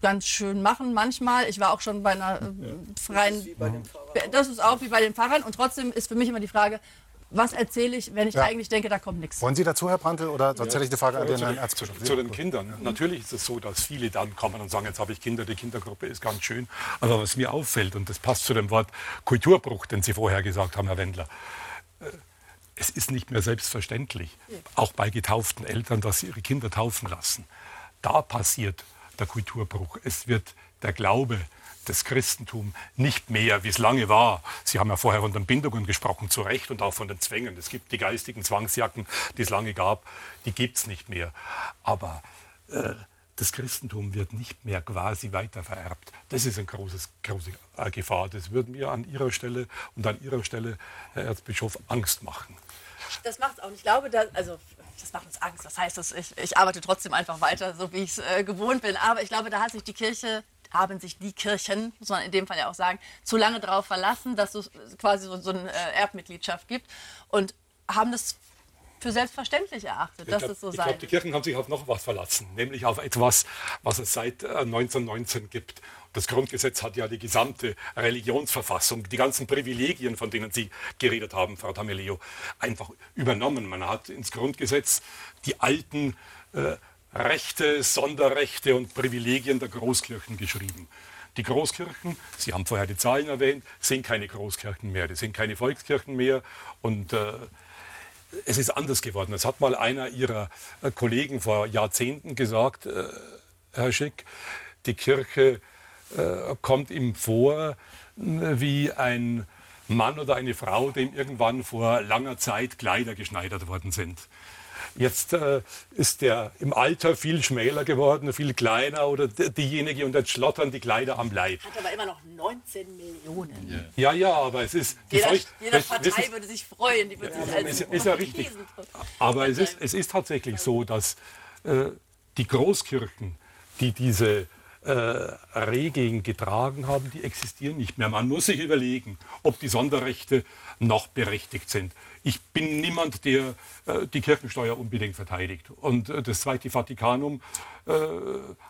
ganz schön machen manchmal. Ich war auch schon bei einer äh, freien. Das ist auch wie bei den Pfarrern. Und trotzdem ist für mich immer die Frage, was erzähle ich, wenn ich Ja. eigentlich denke, da kommt nichts. Wollen Sie dazu, Herr Prantl, oder sonst hätte ich eine Frage an den zu, Herrn Erzbischof? zu, zu den Kindern. Natürlich ist es so, dass viele dann kommen und sagen, jetzt habe ich Kinder, die Kindergruppe ist ganz schön. Aber was mir auffällt, und das passt zu dem Wort Kulturbruch, den Sie vorher gesagt haben, Herr Wendler, äh, es ist nicht mehr selbstverständlich, auch bei getauften Eltern, dass sie ihre Kinder taufen lassen. Da passiert der Kulturbruch. Es wird der Glaube, das Christentum nicht mehr, wie es lange war. Sie haben ja vorher von den Bindungen gesprochen, zu Recht, und auch von den Zwängen. Es gibt die geistigen Zwangsjacken, die es lange gab, die gibt es nicht mehr. Aber äh, das Christentum wird nicht mehr quasi weitervererbt. Das ist eine große Gefahr. Das würde mir an Ihrer Stelle und an Ihrer Stelle, Herr Erzbischof, Angst machen. Das macht es auch. Ich glaube, da, also das macht uns Angst. Das heißt, dass ich, ich arbeite trotzdem einfach weiter, so wie ich es äh, gewohnt bin. Aber ich glaube, da hat sich die Kirche, haben sich die Kirchen, muss man in dem Fall ja auch sagen, zu lange darauf verlassen, dass es quasi so, so eine äh, Erbmitgliedschaft gibt und haben das für selbstverständlich erachtet, dass glaub- es so ich sei. glaube, die Kirchen haben sich auf noch was verlassen, nämlich auf etwas, was es seit äh, 1919 gibt. Das Grundgesetz hat ja die gesamte Religionsverfassung, die ganzen Privilegien, von denen Sie geredet haben, Frau Tameleo, einfach übernommen. Man hat ins Grundgesetz die alten äh, Rechte, Sonderrechte und Privilegien der Großkirchen geschrieben. Die Großkirchen, Sie haben vorher die Zahlen erwähnt, sind keine Großkirchen mehr, die sind keine Volkskirchen mehr und äh, es ist anders geworden. Es hat mal einer Ihrer äh, Kollegen vor Jahrzehnten gesagt, äh, Herr Schick, die Kirche äh, kommt ihm vor wie ein Mann oder eine Frau, dem irgendwann vor langer Zeit Kleider geschneidert worden sind. Jetzt äh, ist der im Alter viel schmäler geworden, viel kleiner oder diejenige und jetzt schlottern die Kleider am Leib. Hat aber immer noch 19 Millionen. Ja, ja, aber es ist... Jeder, Feucht- jeder wissen Partei Sie- würde sich freuen. Die würde sich als ist, ist ja richtig. Aber es ist, es ist tatsächlich so, dass äh, die Großkirchen, die diese äh, Regeln getragen haben, die existieren nicht mehr. Man muss sich überlegen, ob die Sonderrechte noch berechtigt sind. Ich bin niemand, der äh, die Kirchensteuer unbedingt verteidigt. Und äh, das Zweite Vatikanum äh,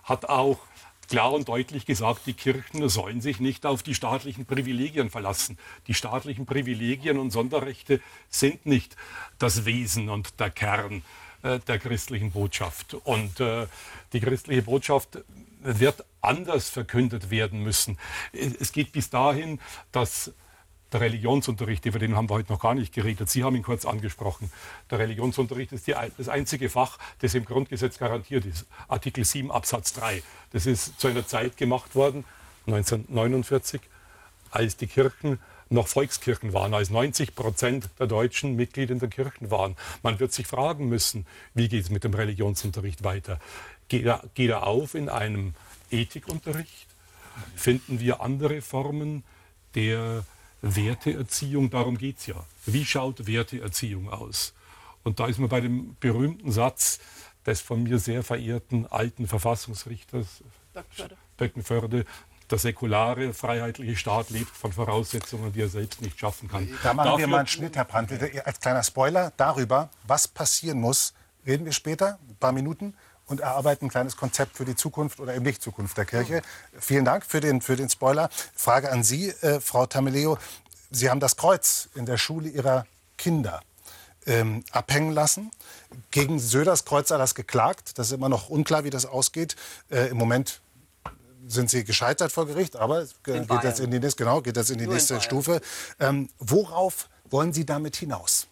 hat auch klar und deutlich gesagt, die Kirchen sollen sich nicht auf die staatlichen Privilegien verlassen. Die staatlichen Privilegien und Sonderrechte sind nicht das Wesen und der Kern der christlichen Botschaft. Und äh, die christliche Botschaft wird anders verkündet werden müssen. Es geht bis dahin, dass der Religionsunterricht, über den haben wir heute noch gar nicht geredet. Sie haben ihn kurz angesprochen. Der Religionsunterricht ist die, das einzige Fach, das im Grundgesetz garantiert ist. Artikel 7 Absatz 3. Das ist zu einer Zeit gemacht worden, 1949, als die Kirchen noch Volkskirchen waren, als 90 Prozent der Deutschen Mitglied in der Kirchen waren. Man wird sich fragen müssen, wie geht es mit dem Religionsunterricht weiter? Geht er, geht er auf in einem Ethikunterricht? Finden wir andere Formen der Werteerziehung? Darum geht es ja. Wie schaut Werteerziehung aus? Und da ist man bei dem berühmten Satz des von mir sehr verehrten alten Verfassungsrichters. Böckenförde, der säkulare, freiheitliche Staat lebt von Voraussetzungen, die er selbst nicht schaffen kann. Da machen wir Dafür- mal einen Schnitt, Herr Prantl. Als kleiner Spoiler darüber, was passieren muss, reden wir später, ein paar Minuten, und erarbeiten ein kleines Konzept für die Zukunft oder eben nicht Zukunft der Kirche. Vielen Dank für den, für den Spoiler. Frage an Sie, äh, Frau Tameleo. Sie haben das Kreuz in der Schule Ihrer Kinder ähm, abhängen lassen. Gegen Söders Kreuz hat das geklagt. Das ist immer noch unklar, wie das ausgeht. Äh, Im Moment sind Sie gescheitert vor Gericht, aber es In geht jetzt Bayern. in die nächste, genau, geht jetzt in die Nur in nächste Bayern. Stufe. Ähm, worauf wollen Sie damit hinaus?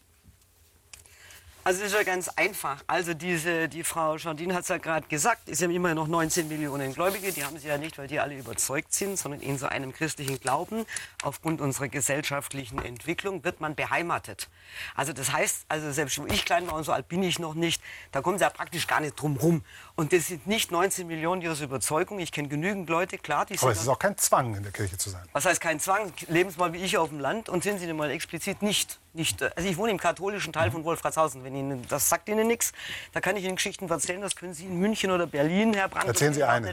Also es ist ja ganz einfach. Also diese, die Frau Jardine hat es ja gerade gesagt, es sind immer noch 19 Millionen Gläubige. Die haben sie ja nicht, weil die alle überzeugt sind, sondern in so einem christlichen Glauben. Aufgrund unserer gesellschaftlichen Entwicklung wird man beheimatet. Also das heißt, also selbst wo ich klein war und so alt bin ich noch nicht, da kommen sie ja praktisch gar nicht drum rum. Und das sind nicht 19 Millionen, die aus Überzeugung. Ich kenne genügend Leute, klar, die Aber sind es ist auch kein Zwang, in der Kirche zu sein. was heißt kein Zwang? Leben Sie mal wie ich auf dem Land und sind Sie denn mal explizit nicht. nicht äh, also ich wohne im katholischen Teil von Wolfratshausen. Wenn Ihnen, das sagt Ihnen nichts, da kann ich Ihnen Geschichten erzählen, das können Sie in München oder Berlin, Herr Brandt, Erzählen Sie eine.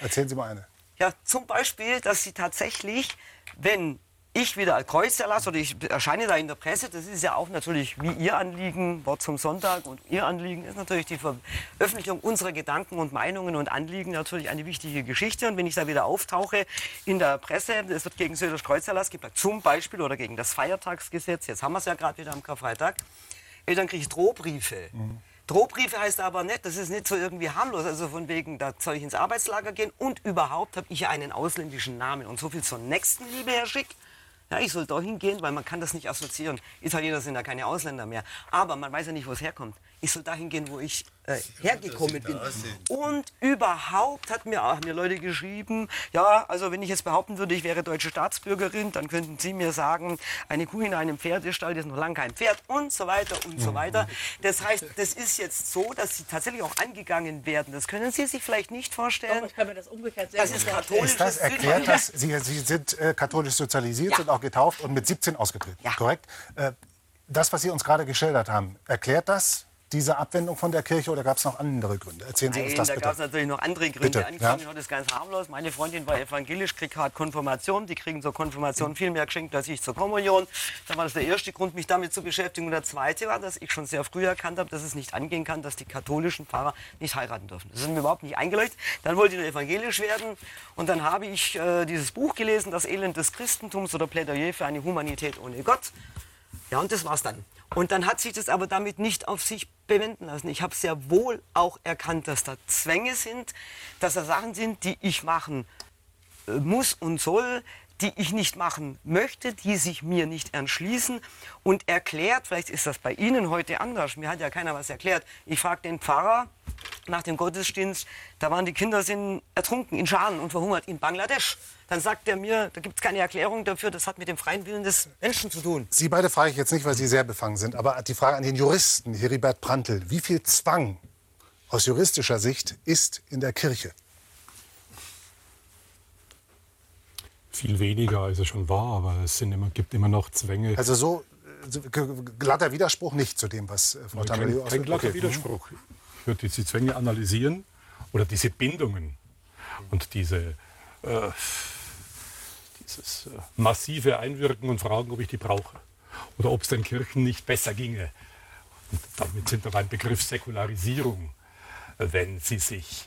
Erzählen Sie mal eine. Ja, zum Beispiel, dass Sie tatsächlich, wenn ich wieder als Kreuzerlass oder ich erscheine da in der Presse, das ist ja auch natürlich wie Ihr Anliegen, Wort zum Sonntag und Ihr Anliegen ist natürlich die Veröffentlichung unserer Gedanken und Meinungen und Anliegen natürlich eine wichtige Geschichte. Und wenn ich da wieder auftauche in der Presse, es wird gegen Söders Kreuzerlass geplagt, zum Beispiel oder gegen das Feiertagsgesetz, jetzt haben wir es ja gerade wieder am Karfreitag, ey, dann kriege ich Drohbriefe. Drohbriefe heißt aber nicht, das ist nicht so irgendwie harmlos, also von wegen, da soll ich ins Arbeitslager gehen und überhaupt habe ich ja einen ausländischen Namen und so viel zur Nächstenliebe, Herr Schick. Ja, ich soll da hingehen, weil man kann das nicht assoziieren. Italiener sind ja keine Ausländer mehr. Aber man weiß ja nicht, wo es herkommt. Ich soll dahin gehen, wo ich äh, hergekommen bin. Und überhaupt hat mir, haben mir Leute geschrieben, ja, also wenn ich jetzt behaupten würde, ich wäre deutsche Staatsbürgerin, dann könnten sie mir sagen, eine Kuh in einem Pferdestall ist noch lange kein Pferd und so weiter und so weiter. Das heißt, das ist jetzt so, dass sie tatsächlich auch angegangen werden. Das können Sie sich vielleicht nicht vorstellen. Doch, ich kann mir das umgekehrt sehr Das ist katholisch. Ist das erklärt das? Sie, Sie sind äh, katholisch sozialisiert, Ja. sind auch getauft und mit 17 ausgetreten. Ja. Korrekt? Äh, das, was Sie uns gerade geschildert haben, erklärt das diese Abwendung von der Kirche oder gab es noch andere Gründe? Erzählen Sie uns Nein, das da bitte. gab es natürlich noch andere Gründe. Bitte, Angefangen ja. das ganz harmlos. Meine Freundin war evangelisch, kriegt hart Konfirmation. Die kriegen zur Konfirmation viel mehr geschenkt als ich zur Kommunion. Da war das der erste Grund, mich damit zu beschäftigen. Und der zweite war, dass ich schon sehr früh erkannt habe, dass es nicht angehen kann, dass die katholischen Pfarrer nicht heiraten dürfen. Das ist mir überhaupt nicht eingeleuchtet. Dann wollte ich evangelisch werden. Und dann habe ich äh, dieses Buch gelesen, Das Elend des Christentums oder Plädoyer für eine Humanität ohne Gott. Ja, und das war's dann. Und dann hat sich das aber damit nicht auf sich bewenden lassen. Ich habe sehr wohl auch erkannt, dass da Zwänge sind, dass da Sachen sind, die ich machen äh, muss und soll, die ich nicht machen möchte, die sich mir nicht entschließen und erklärt, vielleicht ist das bei Ihnen heute anders, mir hat ja keiner was erklärt. Ich frage den Pfarrer nach dem Gottesdienst, da waren die Kinder sind ertrunken in Scharen und verhungert in Bangladesch. Dann sagt er mir, da gibt es keine Erklärung dafür, das hat mit dem freien Willen des Menschen zu tun. Sie beide frage ich jetzt nicht, weil Sie sehr befangen sind, aber die Frage an den Juristen, Heribert Prantl, wie viel Zwang aus juristischer Sicht ist in der Kirche? Viel weniger, als es schon war, aber es sind immer, gibt immer noch Zwänge. Also so glatter Widerspruch nicht zu dem, was äh, Frau kein, Tamelio kein ausführt. glatter Okay. Widerspruch. Ich würde diese Zwänge analysieren oder diese Bindungen und diese, äh, dieses äh, massive Einwirken und fragen, ob ich die brauche oder ob es den Kirchen nicht besser ginge. Und damit sind wir beim Begriff Säkularisierung. Wenn sie sich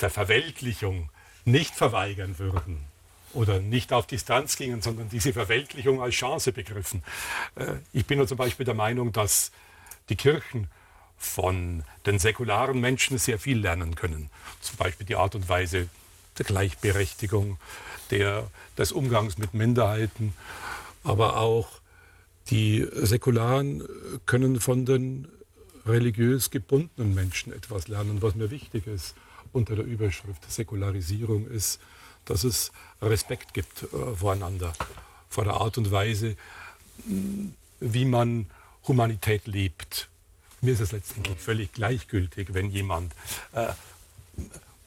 der Verweltlichung nicht verweigern würden oder nicht auf Distanz gingen, sondern diese Verweltlichung als Chance begriffen. Äh, Ich bin zum Beispiel der Meinung, dass die Kirchen von den säkularen Menschen sehr viel lernen können. Zum Beispiel die Art und Weise der Gleichberechtigung, der, des Umgangs mit Minderheiten, aber auch die Säkularen können von den religiös gebundenen Menschen etwas lernen, was mir wichtig ist unter der Überschrift Säkularisierung ist, dass es Respekt gibt äh, voreinander, vor der Art und Weise, wie man Humanität lebt. Mir ist es letztendlich völlig gleichgültig, wenn jemand äh,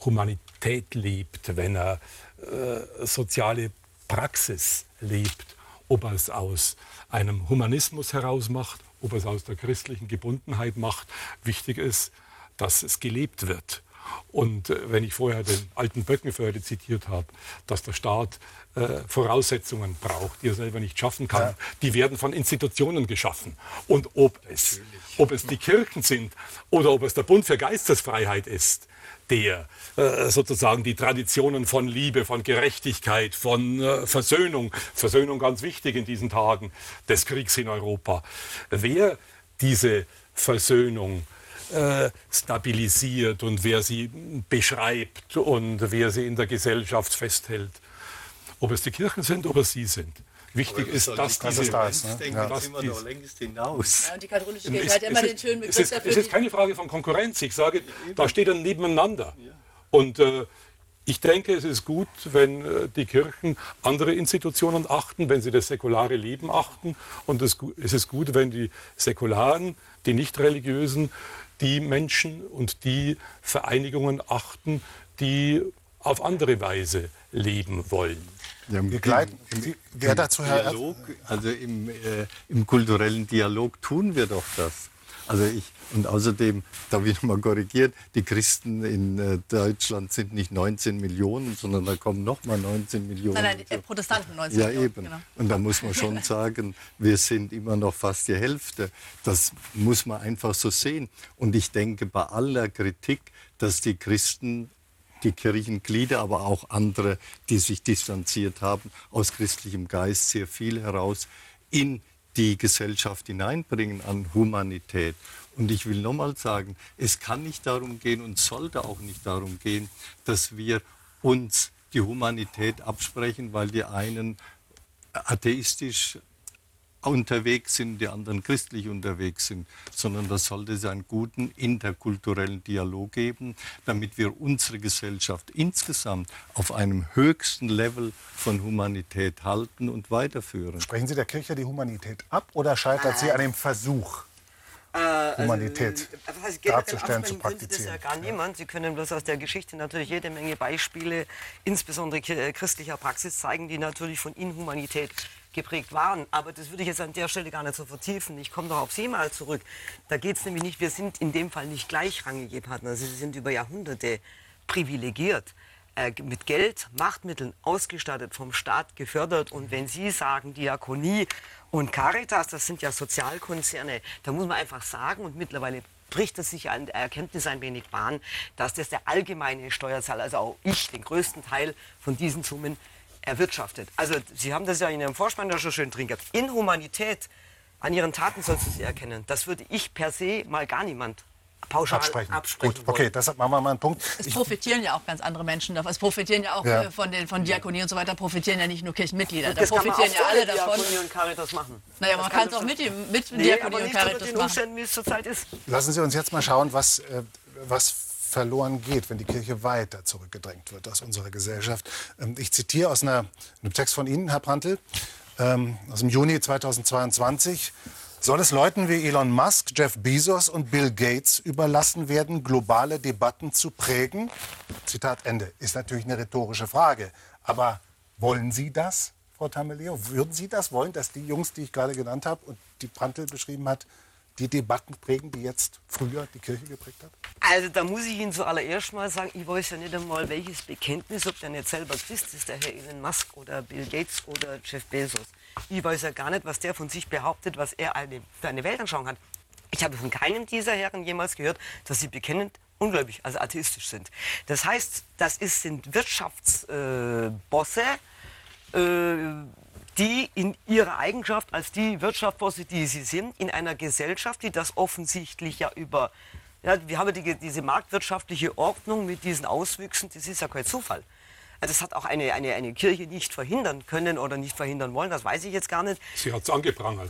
Humanität lebt, wenn er äh, soziale Praxis lebt, ob er es aus einem Humanismus heraus macht, ob er es aus der christlichen Gebundenheit macht. Wichtig ist, dass es gelebt wird. Und äh, wenn ich vorher den alten Böckenförde zitiert habe, dass der Staat äh, Voraussetzungen braucht, die er selber nicht schaffen kann, die werden von Institutionen geschaffen. Und ob es, ob es die Kirchen sind oder ob es der Bund für Geistesfreiheit ist, der äh, sozusagen die Traditionen von Liebe, von Gerechtigkeit, von äh, Versöhnung, Versöhnung ganz wichtig in diesen Tagen des Kriegs in Europa, wer diese Versöhnung äh, stabilisiert und wer sie beschreibt und wer sie in der Gesellschaft festhält. Ob es die Kirchen sind, ob es sie sind. Wichtig ist, dass das diese ist das, ne? Ja. wir dies- noch längst hinaus. Ja, und die katholische es, Kirche hat ja immer es den ist- schönen es Begriff ist, dafür. es ist keine Frage von Konkurrenz. Ich sage, da steht ein Nebeneinander. Und äh, ich denke, es ist gut, wenn äh, die Kirchen andere Institutionen achten, wenn sie das säkulare Leben achten. Und es, es ist gut, wenn die Säkularen, die nicht-religiösen, die Menschen und die Vereinigungen achten, die auf andere Weise leben wollen. Ja, im, Wir gleiten- im, Sie- im, wer dazu, Herr? Dialog, also im, äh, im kulturellen Dialog tun wir doch das. Also ich, und außerdem, da ich mal korrigiert, die Christen in äh, Deutschland sind nicht 19 Millionen, sondern da kommen noch mal 19 Millionen. Nein, nein, die äh, Protestanten 19 Ja, Millionen, eben. Genau. Und da muss man schon sagen, wir sind immer noch fast die Hälfte. Das muss man einfach so sehen. Und ich denke bei aller Kritik, dass die Christen, die Kirchenglieder, aber auch andere, die sich distanziert haben, aus christlichem Geist sehr viel heraus in die Gesellschaft hineinbringen an Humanität. Und ich will nochmal sagen, es kann nicht darum gehen und sollte auch nicht darum gehen, dass wir uns die Humanität absprechen, weil die einen atheistisch unterwegs sind, die anderen christlich unterwegs sind, sondern das sollte es einen guten interkulturellen Dialog geben, damit wir unsere Gesellschaft insgesamt auf einem höchsten Level von Humanität halten und weiterführen. Sprechen Sie der Kirche die Humanität ab oder scheitert sie an dem Versuch, Humanität Äh, was heißt darzustellen, zu Sie das ja praktizieren? gar niemand. Sie können bloß aus der Geschichte natürlich jede Menge Beispiele, insbesondere äh, christlicher Praxis, zeigen, die natürlich von Inhumanität geprägt waren. Aber das würde ich jetzt an der Stelle gar nicht so vertiefen. Ich komme doch auf Sie mal zurück. Da geht es nämlich nicht, wir sind in dem Fall nicht gleichrangige Partner. Sie sind über Jahrhunderte privilegiert äh, mit Geld, Machtmitteln ausgestattet, vom Staat gefördert. Und wenn Sie sagen, Diakonie und Caritas, das sind ja Sozialkonzerne, da muss man einfach sagen, und mittlerweile bricht es sich an der Erkenntnis ein wenig Bahn, dass das der allgemeine Steuerzahler, also auch ich, den größten Teil von diesen Summen erwirtschaftet. Also Sie haben das ja in Ihrem Vorspann ja schon schön drin gehabt. Inhumanität, an Ihren Taten sollst du sie erkennen. Das würde ich per se mal gar niemand pauschal Absprechen. absprechen Gut, okay, deshalb machen wir mal einen Punkt. Es Ich, profitieren ja auch ganz andere Menschen davon. Es profitieren ja auch Ja. äh, von, den, von Diakonie und so weiter, profitieren ja nicht nur Kirchenmitglieder. Da Das kann man profitieren auch ja alle davon. Diakonie und Caritas machen. Naja, Das man kann es das auch mit, dem, mit Nee, Diakonie und Caritas den machen. Umständen, wie es zurzeit ist. lassen Sie uns jetzt mal schauen, was, äh, was verloren geht, wenn die Kirche weiter zurückgedrängt wird aus unserer Gesellschaft. Ähm, ich zitiere aus einer, einem Text von Ihnen, Herr Prantl, ähm, aus dem Juni 2022. Soll es Leuten wie Elon Musk, Jeff Bezos und Bill Gates überlassen werden, globale Debatten zu prägen? Zitat Ende. Ist natürlich eine rhetorische Frage. Aber wollen Sie das, Frau Tameleo? Würden Sie das wollen, dass die Jungs, die ich gerade genannt habe und die Prantl beschrieben hat, die Debatten prägen, die jetzt früher die Kirche geprägt hat? Also da muss ich Ihnen zuallererst mal sagen, ich weiß ja nicht einmal, welches Bekenntnis, ob der nicht selber Christ ist, der Herr Elon Musk oder Bill Gates oder Jeff Bezos. Ich weiß ja gar nicht, was der von sich behauptet, was er eine, für eine Weltanschauung hat. Ich habe von keinem dieser Herren jemals gehört, dass sie bekennend ungläubig, also atheistisch sind. Das heißt, das ist, sind Wirtschaftsbosse, äh, äh, die in ihrer Eigenschaft als die Wirtschaftsbosse, die sie sind, in einer Gesellschaft, die das offensichtlich ja über, ja, wir haben die, diese marktwirtschaftliche Ordnung mit diesen Auswüchsen, das ist ja kein Zufall. Also Das hat auch eine, eine, eine Kirche nicht verhindern können oder nicht verhindern wollen, das weiß ich jetzt gar nicht. Sie hat es angeprangert.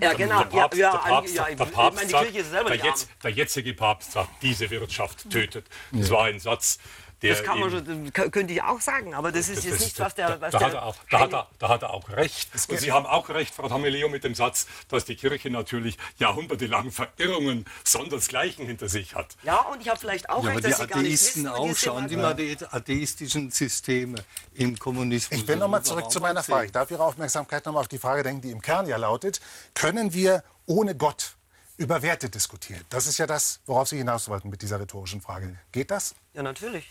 Ja, genau. Der Papst, ja, der ja, Papst, ja, der meine, Papst sagt, Kirche ist selber der, jetzt, der jetzige Papst sagt, diese Wirtschaft tötet. Das war ein Satz, der Das kann man schon, könnte ich auch sagen, aber das ist Das- jetzt das- nicht, was der... da, Was da, der hat er auch, da, hat er, da hat er auch recht. Und Sie haben auch recht, Frau Tameleo, mit dem Satz, dass die Kirche natürlich jahrhundertelang Verirrungen sondersgleichen hinter sich hat. ja, und ich habe vielleicht auch Ja, aber recht, die dass Sie gar nicht Atheisten wissen, auch. Schauen Sie mal die atheistischen Systeme im Kommunismus. Ich will noch mal Das zurück zu meiner Frage. Ich darf Ihre Aufmerksamkeit noch mal auf die Frage denken, die im Kern ja lautet, können wir ohne Gott über Werte diskutieren? Das ist ja das, worauf Sie hinaus wollten mit dieser rhetorischen Frage. Geht das? Ja, natürlich.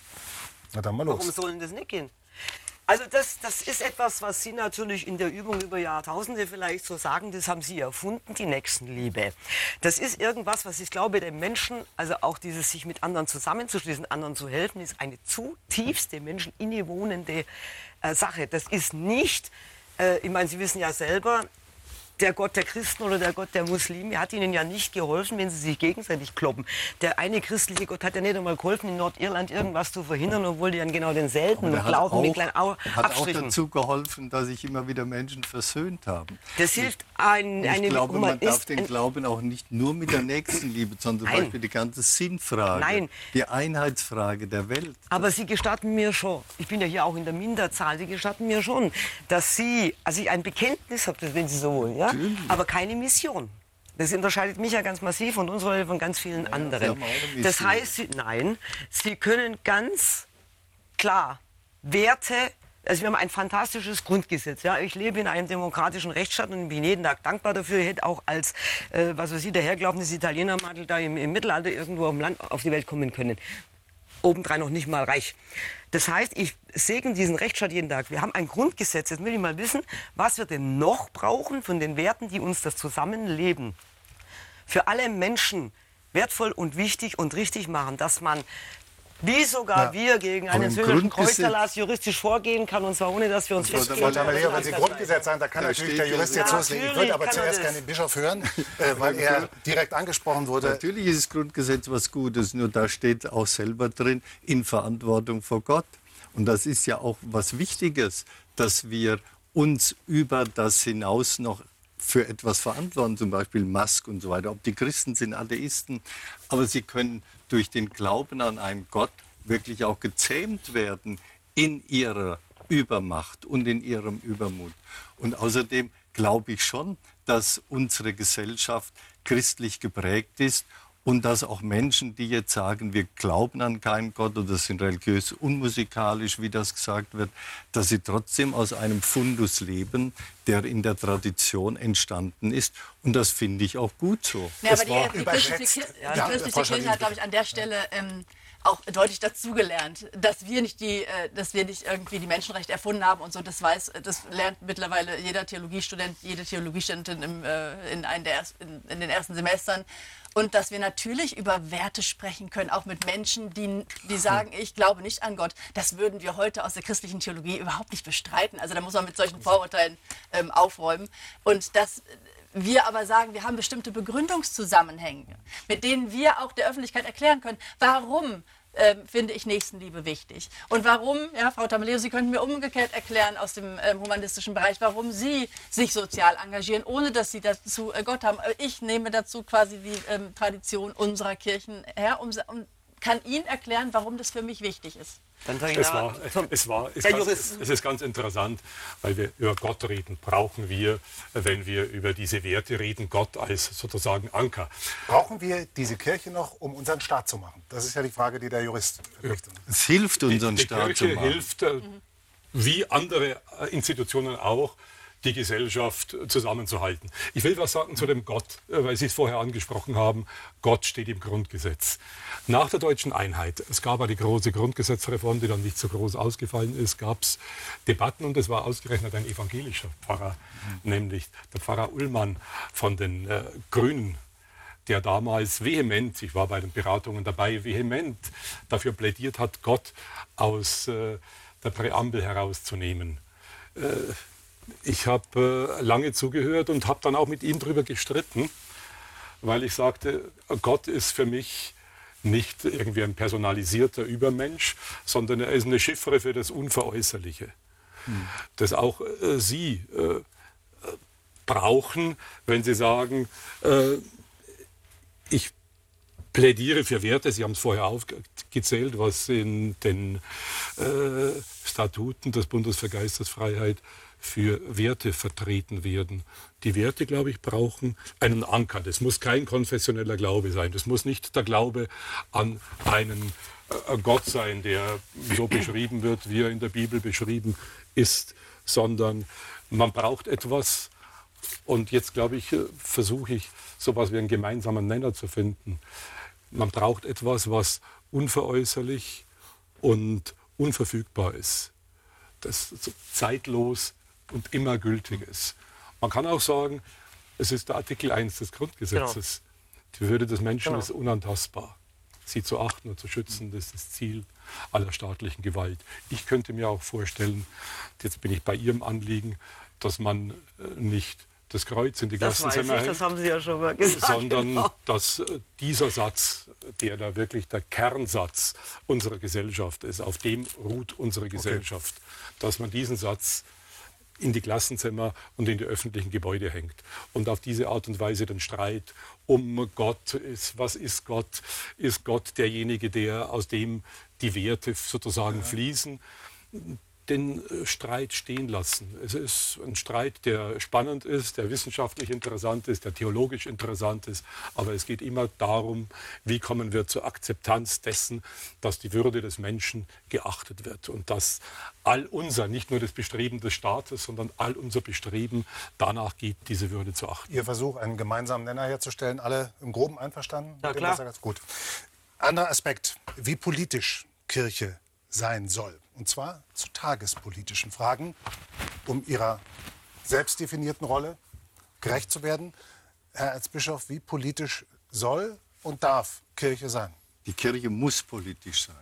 Na dann mal Warum los. sollen das nicht gehen? Also das, das ist etwas, was Sie natürlich in der Übung über Jahrtausende vielleicht so sagen, das haben Sie erfunden, die Nächstenliebe. Das ist irgendwas, was ich glaube, dem Menschen, also auch dieses sich mit anderen zusammenzuschließen, anderen zu helfen, ist eine zutiefst dem Menschen innewohnende äh, Sache. Das ist nicht, äh, ich meine, Sie wissen ja selber, der Gott der Christen oder der Gott der Muslime hat ihnen ja nicht geholfen, wenn sie sich gegenseitig kloppen. Der eine christliche Gott hat ja nicht einmal geholfen, in Nordirland irgendwas zu verhindern, obwohl die dann genau denselben glauben auch, mit kleinen Au hat auch Abstrichen. dazu geholfen, dass sich immer wieder Menschen versöhnt haben. Das hilft ein, Ich eine glaube, man darf den Glauben auch nicht nur mit der Nächstenliebe, sondern zum Nein. Beispiel die ganze Sinnfrage, Nein. die Einheitsfrage der Welt. Aber Sie gestatten mir schon, ich bin ja hier auch in der Minderzahl, Sie gestatten mir schon, dass Sie, also ich ein Bekenntnis habe, wenn Sie so wollen, ja, Aber keine Mission. Das unterscheidet mich ja ganz massiv und uns von ganz vielen Sie anderen. Das heißt, Sie, nein, Sie können ganz klar Werte, also wir haben ein fantastisches Grundgesetz. Ja, ich lebe in einem demokratischen Rechtsstaat und bin jeden Tag dankbar dafür. Ich hätte auch als, äh, was weiß ich, daherglaubendes Italienermadel da im, im Mittelalter irgendwo auf dem Land auf die Welt kommen können obendrein noch nicht mal reich. Das heißt, ich segne diesen Rechtsstaat jeden Tag. Wir haben ein Grundgesetz. Jetzt will ich mal wissen, was wir denn noch brauchen von den Werten, die uns das Zusammenleben für alle Menschen wertvoll und wichtig und richtig machen, dass man wie sogar Ja. wir gegen einen Grundgesetz- Kreuzerlass juristisch vorgehen kann und zwar ohne, dass wir uns Frau festlegen. Tamaleo, wenn Sie Grundgesetz sagen, da kann Da natürlich der Jurist jetzt loslegen. Ich natürlich würde aber er zuerst gerne den Bischof hören, äh, weil er direkt angesprochen wurde. Natürlich ist das Grundgesetz was Gutes, nur da steht auch selber drin, in Verantwortung vor Gott. Und das ist ja auch was Wichtiges, dass wir uns über das hinaus noch für etwas verantworten, zum Beispiel Mask und so weiter. Ob die Christen sind Atheisten, aber sie können durch den Glauben an einen Gott wirklich auch gezähmt werden in ihrer Übermacht und in ihrem Übermut. Und außerdem glaube ich schon, dass unsere Gesellschaft christlich geprägt ist und dass auch Menschen, die jetzt sagen, wir glauben an keinen Gott oder sind religiös unmusikalisch, wie das gesagt wird, dass sie trotzdem aus einem Fundus leben, der in der Tradition entstanden ist. Und das finde ich auch gut so. Ja, aber die, die christliche, die christliche Kirche hat, glaube ich, an der Stelle ähm, auch deutlich dazugelernt, dass wir nicht die, äh, dass wir nicht irgendwie die Menschenrechte erfunden haben und so. Das weiß, das lernt mittlerweile jeder Theologiestudent, jede Theologiestudentin im, äh, in, einen der in, in den ersten Semestern. Und dass wir natürlich über Werte sprechen können, auch mit Menschen, die, die sagen, ich glaube nicht an Gott. Das würden wir heute aus der christlichen Theologie überhaupt nicht bestreiten. Also da muss man mit solchen Vorurteilen ähm, aufräumen. Und das wir aber sagen, wir haben bestimmte Begründungszusammenhänge, mit denen wir auch der Öffentlichkeit erklären können, warum ähm, finde ich Nächstenliebe wichtig. Und warum, ja, Frau Tamaleo, Sie könnten mir umgekehrt erklären aus dem ähm, humanistischen Bereich, warum Sie sich sozial engagieren, ohne dass Sie dazu äh, Gott haben. Aber Ich nehme dazu quasi die ähm, Tradition unserer Kirchen her um, und kann Ihnen erklären, warum das für mich wichtig ist. Dann sag ich Es war, es, war, es, Jurist. es ist ganz interessant, weil wir über Gott reden, brauchen wir, wenn wir über diese Werte reden, Gott als sozusagen Anker. Brauchen wir diese Kirche noch, um unseren Staat zu machen? Das ist ja die Frage, die der Jurist richtet. Es hilft unseren die Staat zu Kirche machen. hilft, äh, wie andere äh, Institutionen auch, die Gesellschaft zusammenzuhalten. Ich will was sagen zu dem Gott, äh, weil Sie es vorher angesprochen haben. Gott steht im Grundgesetz. Nach der deutschen Einheit, es gab eine große Grundgesetzreform, die dann nicht so groß ausgefallen ist, gab es Debatten und es war ausgerechnet ein evangelischer Pfarrer, nämlich der Pfarrer Ullmann von den äh, Grünen der damals vehement, ich war bei den Beratungen dabei, vehement dafür plädiert hat, Gott aus äh, der Präambel herauszunehmen. Äh, ich habe äh, lange zugehört und habe dann auch mit ihm darüber gestritten, weil ich sagte, Gott ist für mich nicht irgendwie ein personalisierter Übermensch, sondern er ist eine Chiffre für das Unveräußerliche, das auch äh, Sie äh, äh, brauchen, wenn Sie sagen, äh, ich plädiere für Werte. Sie haben es vorher aufgezählt, was in den äh, Statuten des Bundes für Geistesfreiheit für Werte vertreten werden. Die Werte, glaube ich, brauchen einen Anker. Das muss kein konfessioneller Glaube sein. Das muss nicht der Glaube an einen äh, Gott sein, der so beschrieben wird, wie er in der Bibel beschrieben ist, sondern man braucht etwas, und jetzt, glaube ich, äh, versuche ich, so etwas wie einen gemeinsamen Nenner zu finden. Man braucht etwas, was unveräußerlich und unverfügbar ist. Das zeitlos und immer gültig ist. Man kann auch sagen, es ist der Artikel 1 des Grundgesetzes. Die Würde des Menschen Genau. ist unantastbar. Sie zu achten und zu schützen, das ist das Ziel aller staatlichen Gewalt. Ich könnte mir auch vorstellen, jetzt bin ich bei Ihrem Anliegen, dass man äh, nicht das Kreuz in die Klassenzimmer hängt, das haben Sie ja schon mal gesagt. sondern genau. dass äh, dieser Satz, der da wirklich der Kernsatz unserer Gesellschaft ist, auf dem ruht unsere Gesellschaft, dass man diesen Satz in die Klassenzimmer und in die öffentlichen Gebäude hängt. Und auf diese Art und Weise den Streit um Gott ist, was ist Gott? Ist Gott derjenige, der aus dem die Werte sozusagen fließen? Den äh, Streit stehen lassen. Es ist ein Streit, der spannend ist, der wissenschaftlich interessant ist, der theologisch interessant ist. Aber es geht immer darum, wie kommen wir zur Akzeptanz dessen, dass die Würde des Menschen geachtet wird und dass all unser, nicht nur das Bestreben des Staates, sondern all unser Bestreben danach geht, diese Würde zu achten. Ihr Versuch, einen gemeinsamen Nenner herzustellen, alle im Groben einverstanden? Ja, klar. Gut. Anderer Aspekt, wie politisch Kirche sein soll. Und zwar zu tagespolitischen Fragen, um ihrer selbstdefinierten Rolle gerecht zu werden. Herr Erzbischof, wie politisch soll und darf Kirche sein? Die Kirche muss politisch sein.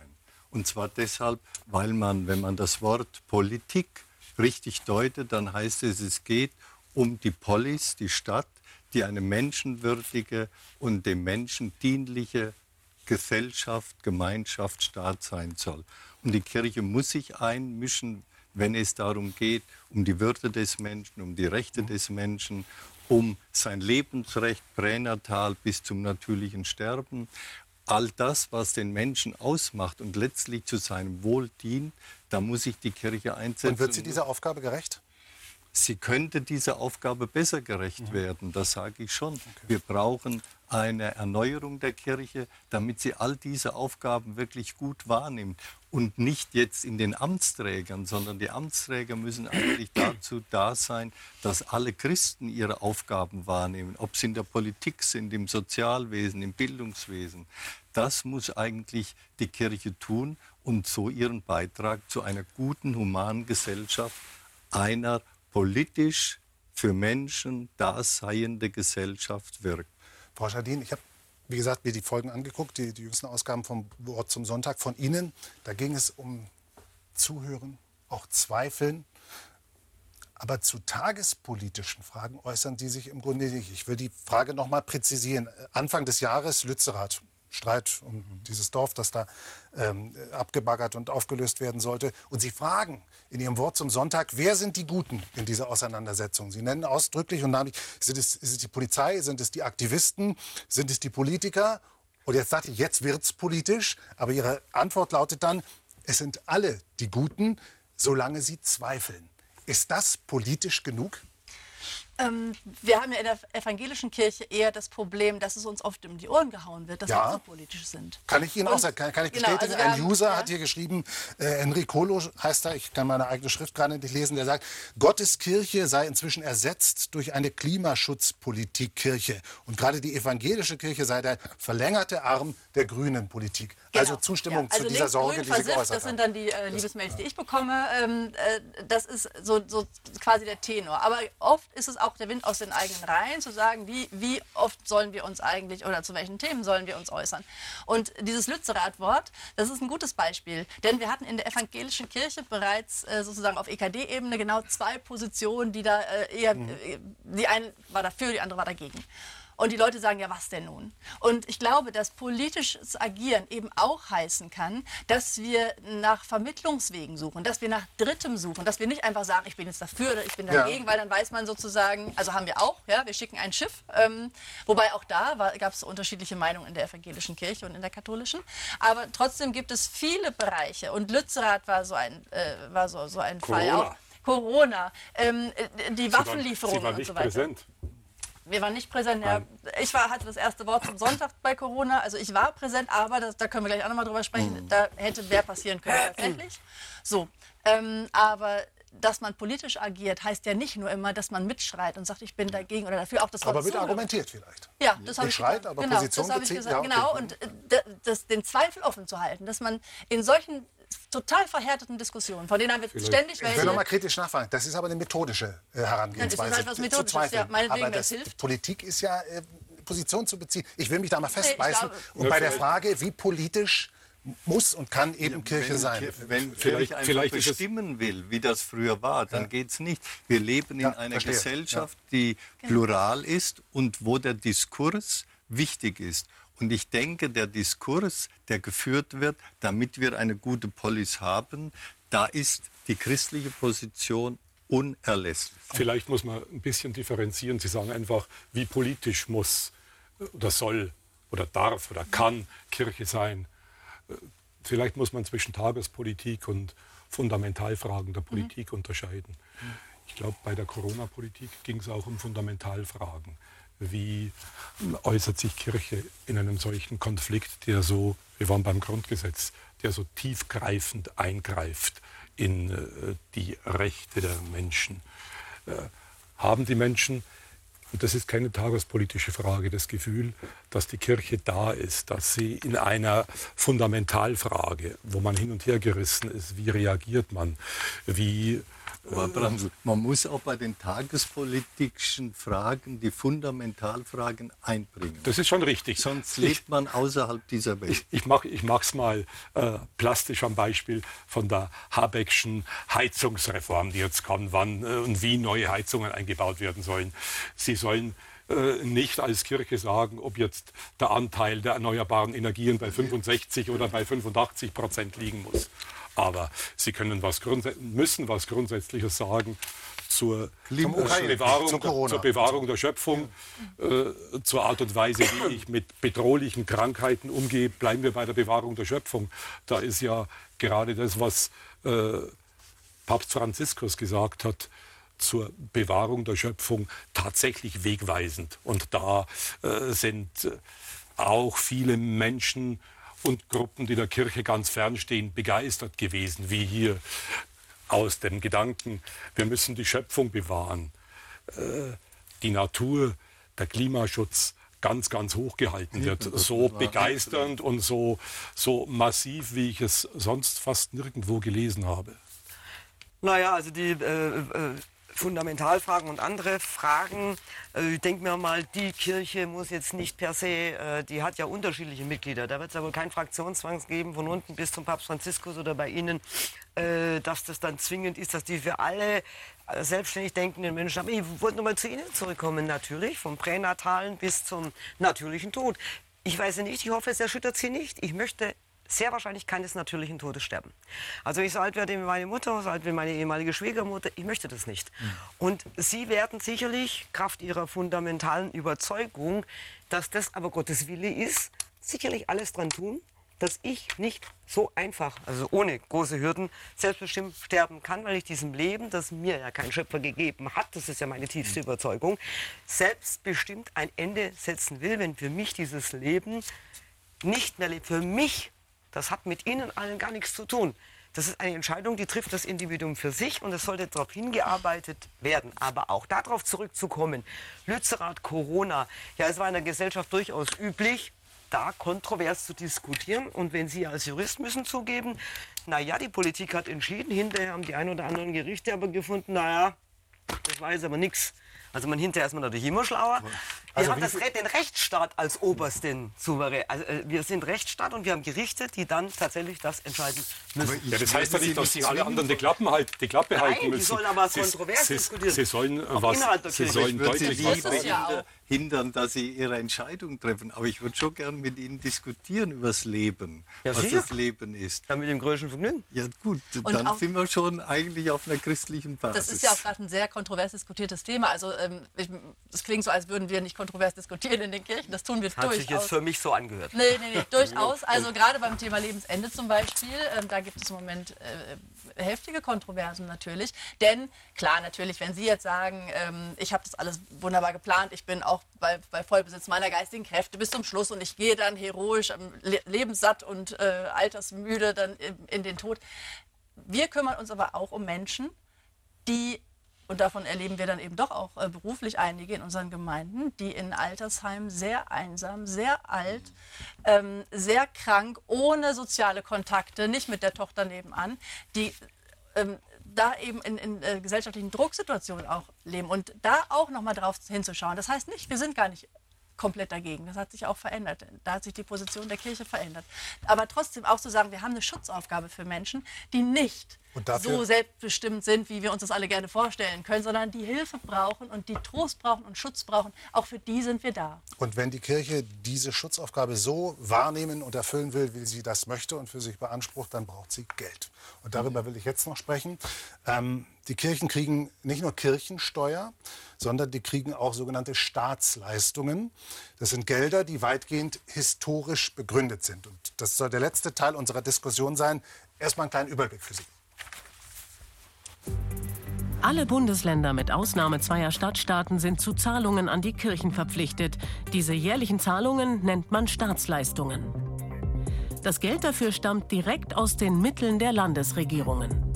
Und zwar deshalb, weil man, wenn man das Wort Politik richtig deutet, dann heißt es, es geht um die Polis, die Stadt, die eine menschenwürdige und dem Menschen dienliche Gesellschaft, Gemeinschaft, Staat sein soll. Und die Kirche muss sich einmischen, wenn es darum geht, um die Würde des Menschen, um die Rechte des Menschen, um sein Lebensrecht pränatal bis zum natürlichen Sterben. All das, was den Menschen ausmacht und letztlich zu seinem Wohl dient, da muss sich die Kirche einsetzen. Und wird sie dieser Aufgabe gerecht? Sie könnte dieser Aufgabe besser gerecht werden, das sage ich schon. Wir brauchen eine Erneuerung der Kirche, damit sie all diese Aufgaben wirklich gut wahrnimmt. Und nicht jetzt in den Amtsträgern, sondern die Amtsträger müssen eigentlich dazu da sein, dass alle Christen ihre Aufgaben wahrnehmen, ob sie in der Politik sind, im Sozialwesen, im Bildungswesen. Das muss eigentlich die Kirche tun und so ihren Beitrag zu einer guten, humanen Gesellschaft, einer politisch für Menschen daseiende Gesellschaft wirkt. Frau Schadin, ich habe, wie gesagt, mir die Folgen angeguckt, die, die jüngsten Ausgaben vom Wort zum Sonntag von Ihnen. Da ging es um Zuhören, auch Zweifeln. Aber zu tagespolitischen Fragen äußern Sie sich im Grunde nicht. Ich will die Frage noch mal präzisieren. Anfang des Jahres Lützerath. Streit um dieses Dorf, das da ähm, abgebaggert und aufgelöst werden sollte. Und Sie fragen in Ihrem Wort zum Sonntag, wer sind die Guten in dieser Auseinandersetzung? Sie nennen ausdrücklich und namentlich, sind es, ist es die Polizei, sind es die Aktivisten, sind es die Politiker? Und jetzt sagte ich, jetzt wird's politisch, aber Ihre Antwort lautet dann, es sind alle die Guten, solange sie zweifeln. Ist das politisch genug? Ähm, wir haben ja in der evangelischen Kirche eher das Problem, dass es uns oft um die Ohren gehauen wird, dass Ja. wir so politisch sind. Kann ich Ihnen auch Und- sagen, kann, kann ich genau, bestätigen. also wir Ein haben- User ja. hat hier geschrieben, äh, Enricolo heißt er, ich kann meine eigene Schrift gerade nicht lesen, der sagt, Gottes Kirche sei inzwischen ersetzt durch eine Klimaschutzpolitik Kirche. Und gerade die evangelische Kirche sei der verlängerte Arm der grünen Politik. Also Genau. Zustimmung Ja, also zu dieser Sorge, grün, die Sie versifft, geäußert Das sind dann die äh, Liebesmails, die ich bekomme. Ähm, äh, das ist so, so quasi der Tenor. Aber oft ist es auch der Wind aus den eigenen Reihen, zu sagen, wie, wie oft sollen wir uns eigentlich oder zu welchen Themen sollen wir uns äußern. Und dieses Lützerath-Wort, das ist ein gutes Beispiel. Denn wir hatten in der evangelischen Kirche bereits äh, sozusagen auf EKD-Ebene genau zwei Positionen, die da äh, eher, äh, die eine war dafür, die andere war dagegen. Und die Leute sagen, ja, was denn nun? Und ich glaube, dass politisches Agieren eben auch heißen kann, dass wir nach Vermittlungswegen suchen, dass wir nach Drittem suchen, dass wir nicht einfach sagen, ich bin jetzt dafür oder ich bin Ja. dagegen, weil dann weiß man sozusagen, also haben wir auch, ja, wir schicken ein Schiff, ähm, wobei auch da gab es unterschiedliche Meinungen in der evangelischen Kirche und in der katholischen, aber trotzdem gibt es viele Bereiche und Lützerath war so ein, äh, war so, so ein Fall Corona. auch. Corona, ähm, äh, die Sie Waffenlieferungen Sie waren und nicht so weiter. präsent. Wir waren nicht präsent. Ja. Ich war, hatte das erste Wort zum Sonntag bei Corona. Also ich war präsent, aber das, da können wir gleich auch nochmal drüber sprechen. Da hätte mehr passieren können tatsächlich. So, ähm, aber dass man politisch agiert, heißt ja nicht nur immer, dass man mitschreit und sagt, ich bin dagegen oder dafür. Auch das Aber Zuhören. argumentiert vielleicht. Ja, das habe ich gesagt. aber genau, Position das habe ich gesagt. Ja, okay. Genau, und äh, das, den Zweifel offen zu halten, dass man in solchen total verhärteten Diskussionen, von denen haben wir ständig Ich will welche. noch mal kritisch nachfragen. Das ist aber eine methodische äh, Herangehensweise. Ja, das ist halt was Methodisches, ja, aber das das, hilft. Politik ist ja äh, Position zu beziehen. Ich will mich da mal festbeißen. glaube- Und bei der Frage, wie politisch muss und kann eben Kirche wenn, sein. Wenn Vielleicht- vielleicht, vielleicht vielleicht bestimmen will, wie das früher war, dann Ja. geht es nicht. Wir leben in Ja, einer verstehe. Gesellschaft, die plural ist und wo der Diskurs wichtig ist. Und ich denke, der Diskurs, der geführt wird, damit wir eine gute Polis haben, da ist die christliche Position unerlässlich. Vielleicht muss man ein bisschen differenzieren. Sie sagen einfach, wie politisch muss oder soll oder darf oder kann Kirche sein. Äh, Vielleicht muss man zwischen Tagespolitik und Fundamentalfragen der Politik unterscheiden. Ich glaube, bei der Corona-Politik ging es auch um Fundamentalfragen. Wie äußert sich Kirche in einem solchen Konflikt, der so, wir waren beim Grundgesetz, der so tiefgreifend eingreift in äh, die Rechte der Menschen? Äh, haben die Menschen, und das ist keine tagespolitische Frage, das Gefühl, dass die Kirche da ist, dass sie in einer Fundamentalfrage, wo man hin und her gerissen ist, wie reagiert man, wie man muss auch bei den tagespolitischen Fragen die Fundamentalfragen einbringen. das ist schon richtig. Sonst Ich- lebt man außerhalb dieser Welt. Ich, ich mache ich mach's mal äh, plastisch am Beispiel von der Habeckschen Heizungsreform, die jetzt kommt, wann äh, und wie neue Heizungen eingebaut werden sollen. Sie sollen äh, nicht als Kirche sagen, ob jetzt der Anteil der erneuerbaren Energien bei 65 oder bei 85 Prozent liegen muss. Aber sie können was müssen was Grundsätzliches sagen zur, Zum äh, Ukraine, Bewahrung, zu Corona. zur Bewahrung der Schöpfung, äh, zur Art und Weise, wie ich mit bedrohlichen Krankheiten umgehe. Bleiben wir bei der Bewahrung der Schöpfung. Da ist ja gerade das, was äh, Papst Franziskus gesagt hat, zur Bewahrung der Schöpfung tatsächlich wegweisend. Und da äh, sind äh, auch viele Menschen und Gruppen, die der Kirche ganz fernstehen, begeistert gewesen, wie hier aus dem Gedanken, wir müssen die Schöpfung bewahren, äh, die Natur, der Klimaschutz ganz, ganz hoch gehalten wird. So begeisternd und so, so massiv, wie ich es sonst fast nirgendwo gelesen habe. Naja, also die äh, äh, Fundamentalfragen und andere Fragen, äh, ich denke mir mal, die Kirche muss jetzt nicht per se, äh, die hat ja unterschiedliche Mitglieder. Da wird es ja wohl keinen Fraktionszwang geben, von unten bis zum Papst Franziskus oder bei Ihnen, äh, dass das dann zwingend ist, dass die für alle äh, selbstständig denkenden Menschen haben. Ich wollte nochmal zu Ihnen zurückkommen, natürlich, vom Pränatalen bis zum natürlichen Tod. Ich weiß ja nicht, ich hoffe, es erschüttert Sie nicht. Ich möchte sehr wahrscheinlich keines natürlichen Todes sterben. Also ich so alt werde wie meine Mutter, so alt wie meine ehemalige Schwiegermutter, ich möchte das nicht. Und Sie werden sicherlich, Kraft Ihrer fundamentalen Überzeugung, dass das aber Gottes Wille ist, sicherlich alles dran tun, dass ich nicht so einfach, also ohne große Hürden, selbstbestimmt sterben kann, weil ich diesem Leben, das mir ja kein Schöpfer gegeben hat, das ist ja meine tiefste Überzeugung, selbstbestimmt ein Ende setzen will, wenn für mich dieses Leben nicht mehr lebt. Für mich, das hat mit Ihnen allen gar nichts zu tun. Das ist eine Entscheidung, die trifft das Individuum für sich und es sollte darauf hingearbeitet werden. Aber auch darauf zurückzukommen, Lützerath, Corona, ja, es war in der Gesellschaft durchaus üblich, da kontrovers zu diskutieren. Und wenn Sie als Jurist müssen zugeben, naja, die Politik hat entschieden, hinterher haben die ein oder anderen Gerichte aber gefunden, naja, das war jetzt aber nichts. Also man hinterher ist man natürlich immer schlauer. Wir Also haben wie das, den Rechtsstaat als obersten Souverän. Also äh, wir sind Rechtsstaat und wir haben Gerichte, die dann tatsächlich das entscheiden müssen. Ja, das heißt ja nicht, dass sie alle anderen die, Klappen halt, die Klappe Nein, halten die müssen. sollen aber kontrovers sie, diskutieren. Sie sollen, was, sie sollen deutlich was ja hindern, dass Sie Ihre Entscheidung treffen. Aber ich würde schon gern mit Ihnen diskutieren über das Leben, Ja, was sicher. das Leben ist. Ja, mit dem größten Vergnügen. Ja gut, Und dann auch- sind wir schon eigentlich auf einer christlichen Basis. Das ist ja auch gerade ein sehr kontrovers diskutiertes Thema. Also ähm, es klingt so, als würden wir nicht kontrovers diskutieren in den Kirchen. Das tun wir Hat sich jetzt durchaus. für mich so angehört. Nee, nee, nee, durchaus. Also gerade beim Thema Lebensende zum Beispiel, ähm, da gibt es im Moment äh, heftige Kontroversen natürlich. Denn klar, natürlich, wenn Sie jetzt sagen, ähm, ich habe das alles wunderbar geplant, ich bin auch bei, bei Vollbesitz meiner geistigen Kräfte bis zum Schluss und ich gehe dann heroisch, ähm, le lebenssatt und äh, altersmüde dann in, in den Tod. Wir kümmern uns aber auch um Menschen, die, und davon erleben wir dann eben doch auch äh, beruflich einige in unseren Gemeinden, die in Altersheimen sehr einsam, sehr alt, ähm, sehr krank, ohne soziale Kontakte, nicht mit der Tochter nebenan, die ähm, da eben in, in äh, gesellschaftlichen Drucksituationen auch leben und da auch nochmal drauf hinzuschauen. Das heißt nicht, wir sind gar nicht komplett dagegen. Das hat sich auch verändert. Da hat sich die Position der Kirche verändert. Aber trotzdem auch zu sagen, wir haben eine Schutzaufgabe für Menschen, die nicht so selbstbestimmt sind, wie wir uns das alle gerne vorstellen können, sondern die Hilfe brauchen und die Trost brauchen und Schutz brauchen. Auch für die sind wir da. Und wenn die Kirche diese Schutzaufgabe so wahrnehmen und erfüllen will, wie sie das möchte und für sich beansprucht, dann braucht sie Geld. Und darüber will ich jetzt noch sprechen. Ähm, die Kirchen kriegen nicht nur Kirchensteuer, sondern die kriegen auch sogenannte Staatsleistungen. Das sind Gelder, die weitgehend historisch begründet sind. Und das soll der letzte Teil unserer Diskussion sein. Erstmal einen kleinen Überblick für Sie. Alle Bundesländer mit Ausnahme zweier Stadtstaaten sind zu Zahlungen an die Kirchen verpflichtet. Diese jährlichen Zahlungen nennt man Staatsleistungen. Das Geld dafür stammt direkt aus den Mitteln der Landesregierungen.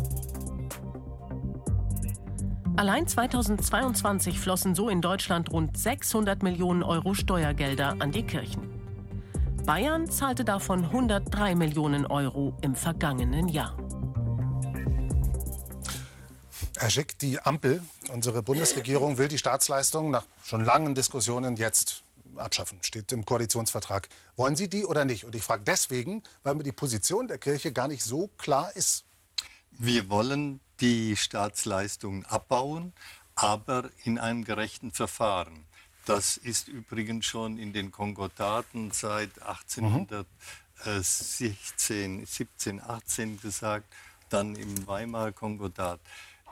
Allein 2022 flossen so in Deutschland rund 600 Millionen Euro Steuergelder an die Kirchen. Bayern zahlte davon 103 Millionen Euro im vergangenen Jahr. Herr Schick, die Ampel, unsere Bundesregierung, will die Staatsleistungen nach schon langen Diskussionen jetzt abschaffen. Steht im Koalitionsvertrag. Wollen Sie die oder nicht? Und ich frage deswegen, weil mir die Position der Kirche gar nicht so klar ist. Wir wollen die Staatsleistungen abbauen, aber in einem gerechten Verfahren. Das ist übrigens schon in den Konkordaten seit 1816, 17, 18 gesagt, dann im Weimarer Konkordat.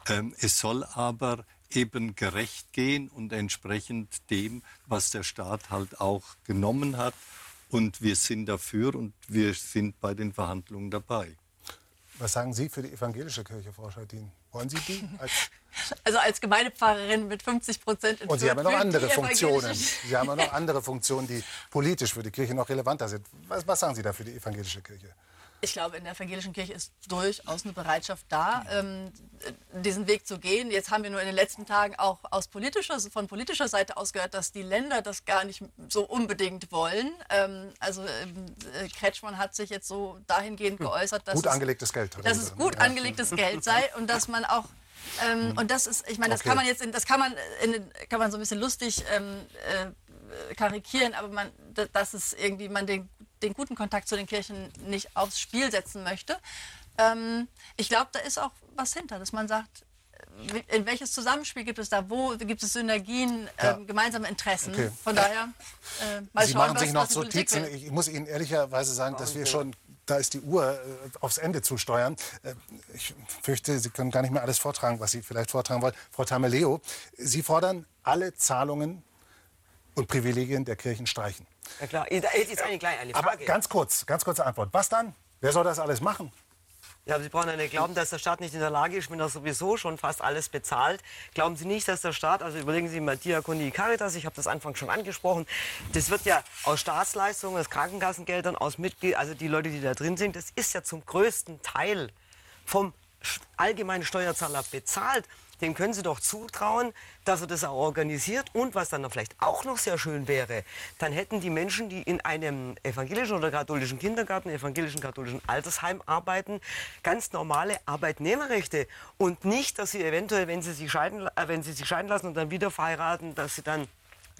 Ähm, es soll aber eben gerecht gehen und entsprechend dem, was der Staat halt auch genommen hat. Und wir sind dafür und wir sind bei den Verhandlungen dabei. Was sagen Sie für die evangelische Kirche, Frau Scheitin? Wollen Sie die? Als Also als Gemeindepfarrerin mit 50 Prozent Und Sie haben ja noch andere Funktionen. Sie haben ja noch andere Funktionen, die politisch für die Kirche noch relevanter sind. Was, was sagen Sie da für die evangelische Kirche? Ich glaube, in der evangelischen Kirche ist durchaus eine Bereitschaft da, ähm, diesen Weg zu gehen. Jetzt haben wir nur in den letzten Tagen auch aus politischer, von politischer Seite aus gehört, dass die Länder das gar nicht so unbedingt wollen. Ähm, also ähm, äh, Kretschmann hat sich jetzt so dahingehend geäußert, dass Gut es, angelegtes Geld. dass es gut angelegtes Geld sei und dass man auch ähm, und das ist, ich meine, das Okay. kann man jetzt, in, das kann man, in, kann man so ein bisschen lustig ähm, äh, karikieren, aber man, da- dass es irgendwie man den, den guten Kontakt zu den Kirchen nicht aufs Spiel setzen möchte. Ähm, ich glaube, da ist auch was hinter, dass man sagt, äh, in welches Zusammenspiel gibt es da? Wo gibt es Synergien, Ja. ähm, gemeinsame Interessen? Okay. Von daher, äh, mal Sie schauen, machen was, sich noch was Notizen. Ich muss Ihnen ehrlicherweise sagen, dass wir schon, da ist die Uhr äh, aufs Ende zusteuern. Äh, Ich fürchte, Sie können gar nicht mehr alles vortragen, was Sie vielleicht vortragen wollen. Frau Tameleo, Sie fordern alle Zahlungen und Privilegien der Kirchen streichen. Ja klar, da hätte ich jetzt eine kleine eine Aber Frage. ganz kurz, ganz kurze Antwort. Was dann? Wer soll das alles machen? Ja, Sie brauchen ja nicht glauben, dass der Staat nicht in der Lage ist, wenn er sowieso schon fast alles bezahlt. Glauben Sie nicht, dass der Staat, also überlegen Sie mal Diakonie Caritas, ich habe das Anfang schon angesprochen, das wird ja aus Staatsleistungen, aus Krankenkassengeldern, aus Mitglied, also die Leute, die da drin sind, das ist ja zum größten Teil vom allgemeinen Steuerzahler bezahlt. Dem können Sie doch zutrauen, dass er das auch organisiert. Und was dann vielleicht auch noch sehr schön wäre, dann hätten die Menschen, die in einem evangelischen oder katholischen Kindergarten, evangelischen katholischen Altersheim arbeiten, ganz normale Arbeitnehmerrechte. Und nicht, dass sie eventuell, wenn sie sich scheiden, äh, wenn sie sich scheiden lassen und dann wieder verheiraten, dass sie dann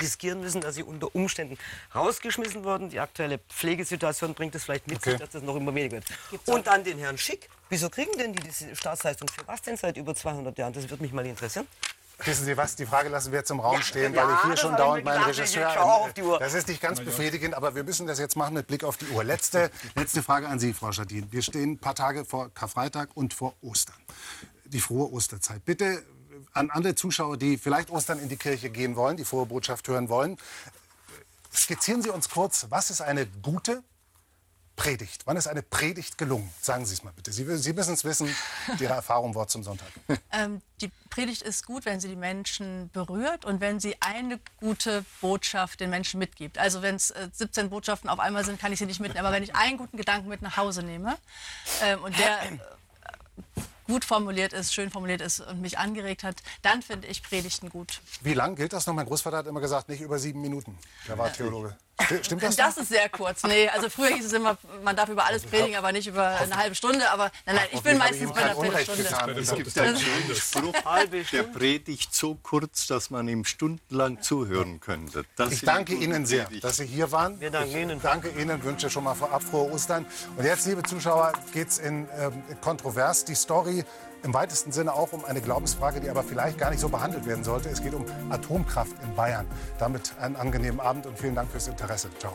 riskieren müssen, dass sie unter Umständen rausgeschmissen wurden. Die aktuelle Pflegesituation bringt es vielleicht mit Okay. sich, dass das noch immer weniger wird. Und dann den Herrn Schick. Wieso kriegen denn die diese Staatsleistung für was denn seit über 200 Jahren? Das würde mich mal interessieren. Wissen Sie was, die Frage lassen wir jetzt im Raum Ja, stehen, ja, weil ich hier schon ich dauernd meinen. Ich Regisseur... schau auch auf die Uhr. Das ist nicht ganz befriedigend, aber wir müssen das jetzt machen mit Blick auf die Uhr. Letzte, letzte Frage an Sie, Frau Schadin. Wir stehen ein paar Tage vor Karfreitag und vor Ostern. Die frohe Osterzeit. Bitte an alle Zuschauer, die vielleicht Ostern in die Kirche gehen wollen, die frohe Botschaft hören wollen, skizzieren Sie uns kurz, was ist eine gute Predigt? Wann ist eine Predigt gelungen? Sagen Sie es mal bitte. Sie, Sie müssen es wissen, Ihre Erfahrung Wort zum Sonntag. Ähm, die Predigt ist gut, wenn sie die Menschen berührt und wenn sie eine gute Botschaft den Menschen mitgibt. Also wenn es äh, 17 Botschaften auf einmal sind, kann ich sie nicht mitnehmen. Aber wenn ich einen guten Gedanken mit nach Hause nehme ähm, und der äh, gut formuliert ist, schön formuliert ist und mich angeregt hat, dann finde ich Predigten gut. Wie lang gilt das noch? Mein Großvater hat immer gesagt, nicht über sieben Minuten. Der war Theologe. Stimmt das? Das ist sehr kurz. Nee, also früher hieß es immer, man darf über alles predigen, aber nicht über eine halbe Stunde. Aber nein, nein, ich bin meistens bei einer Viertelstunde. Es gibt einen schönen Spruch, der predigt so kurz, dass man ihm stundenlang zuhören könnte. Das Ich danke Ihnen sehr, dass Sie hier waren. Wir danken Ihnen. Danke Ihnen, wünsche schon mal vorab frohe Ostern. Und jetzt, liebe Zuschauer, geht es in ähm, kontrovers. Die Story im weitesten Sinne auch um eine Glaubensfrage, die aber vielleicht gar nicht so behandelt werden sollte. Es geht um Atomkraft in Bayern. Damit einen angenehmen Abend und vielen Dank fürs Interesse. Ciao.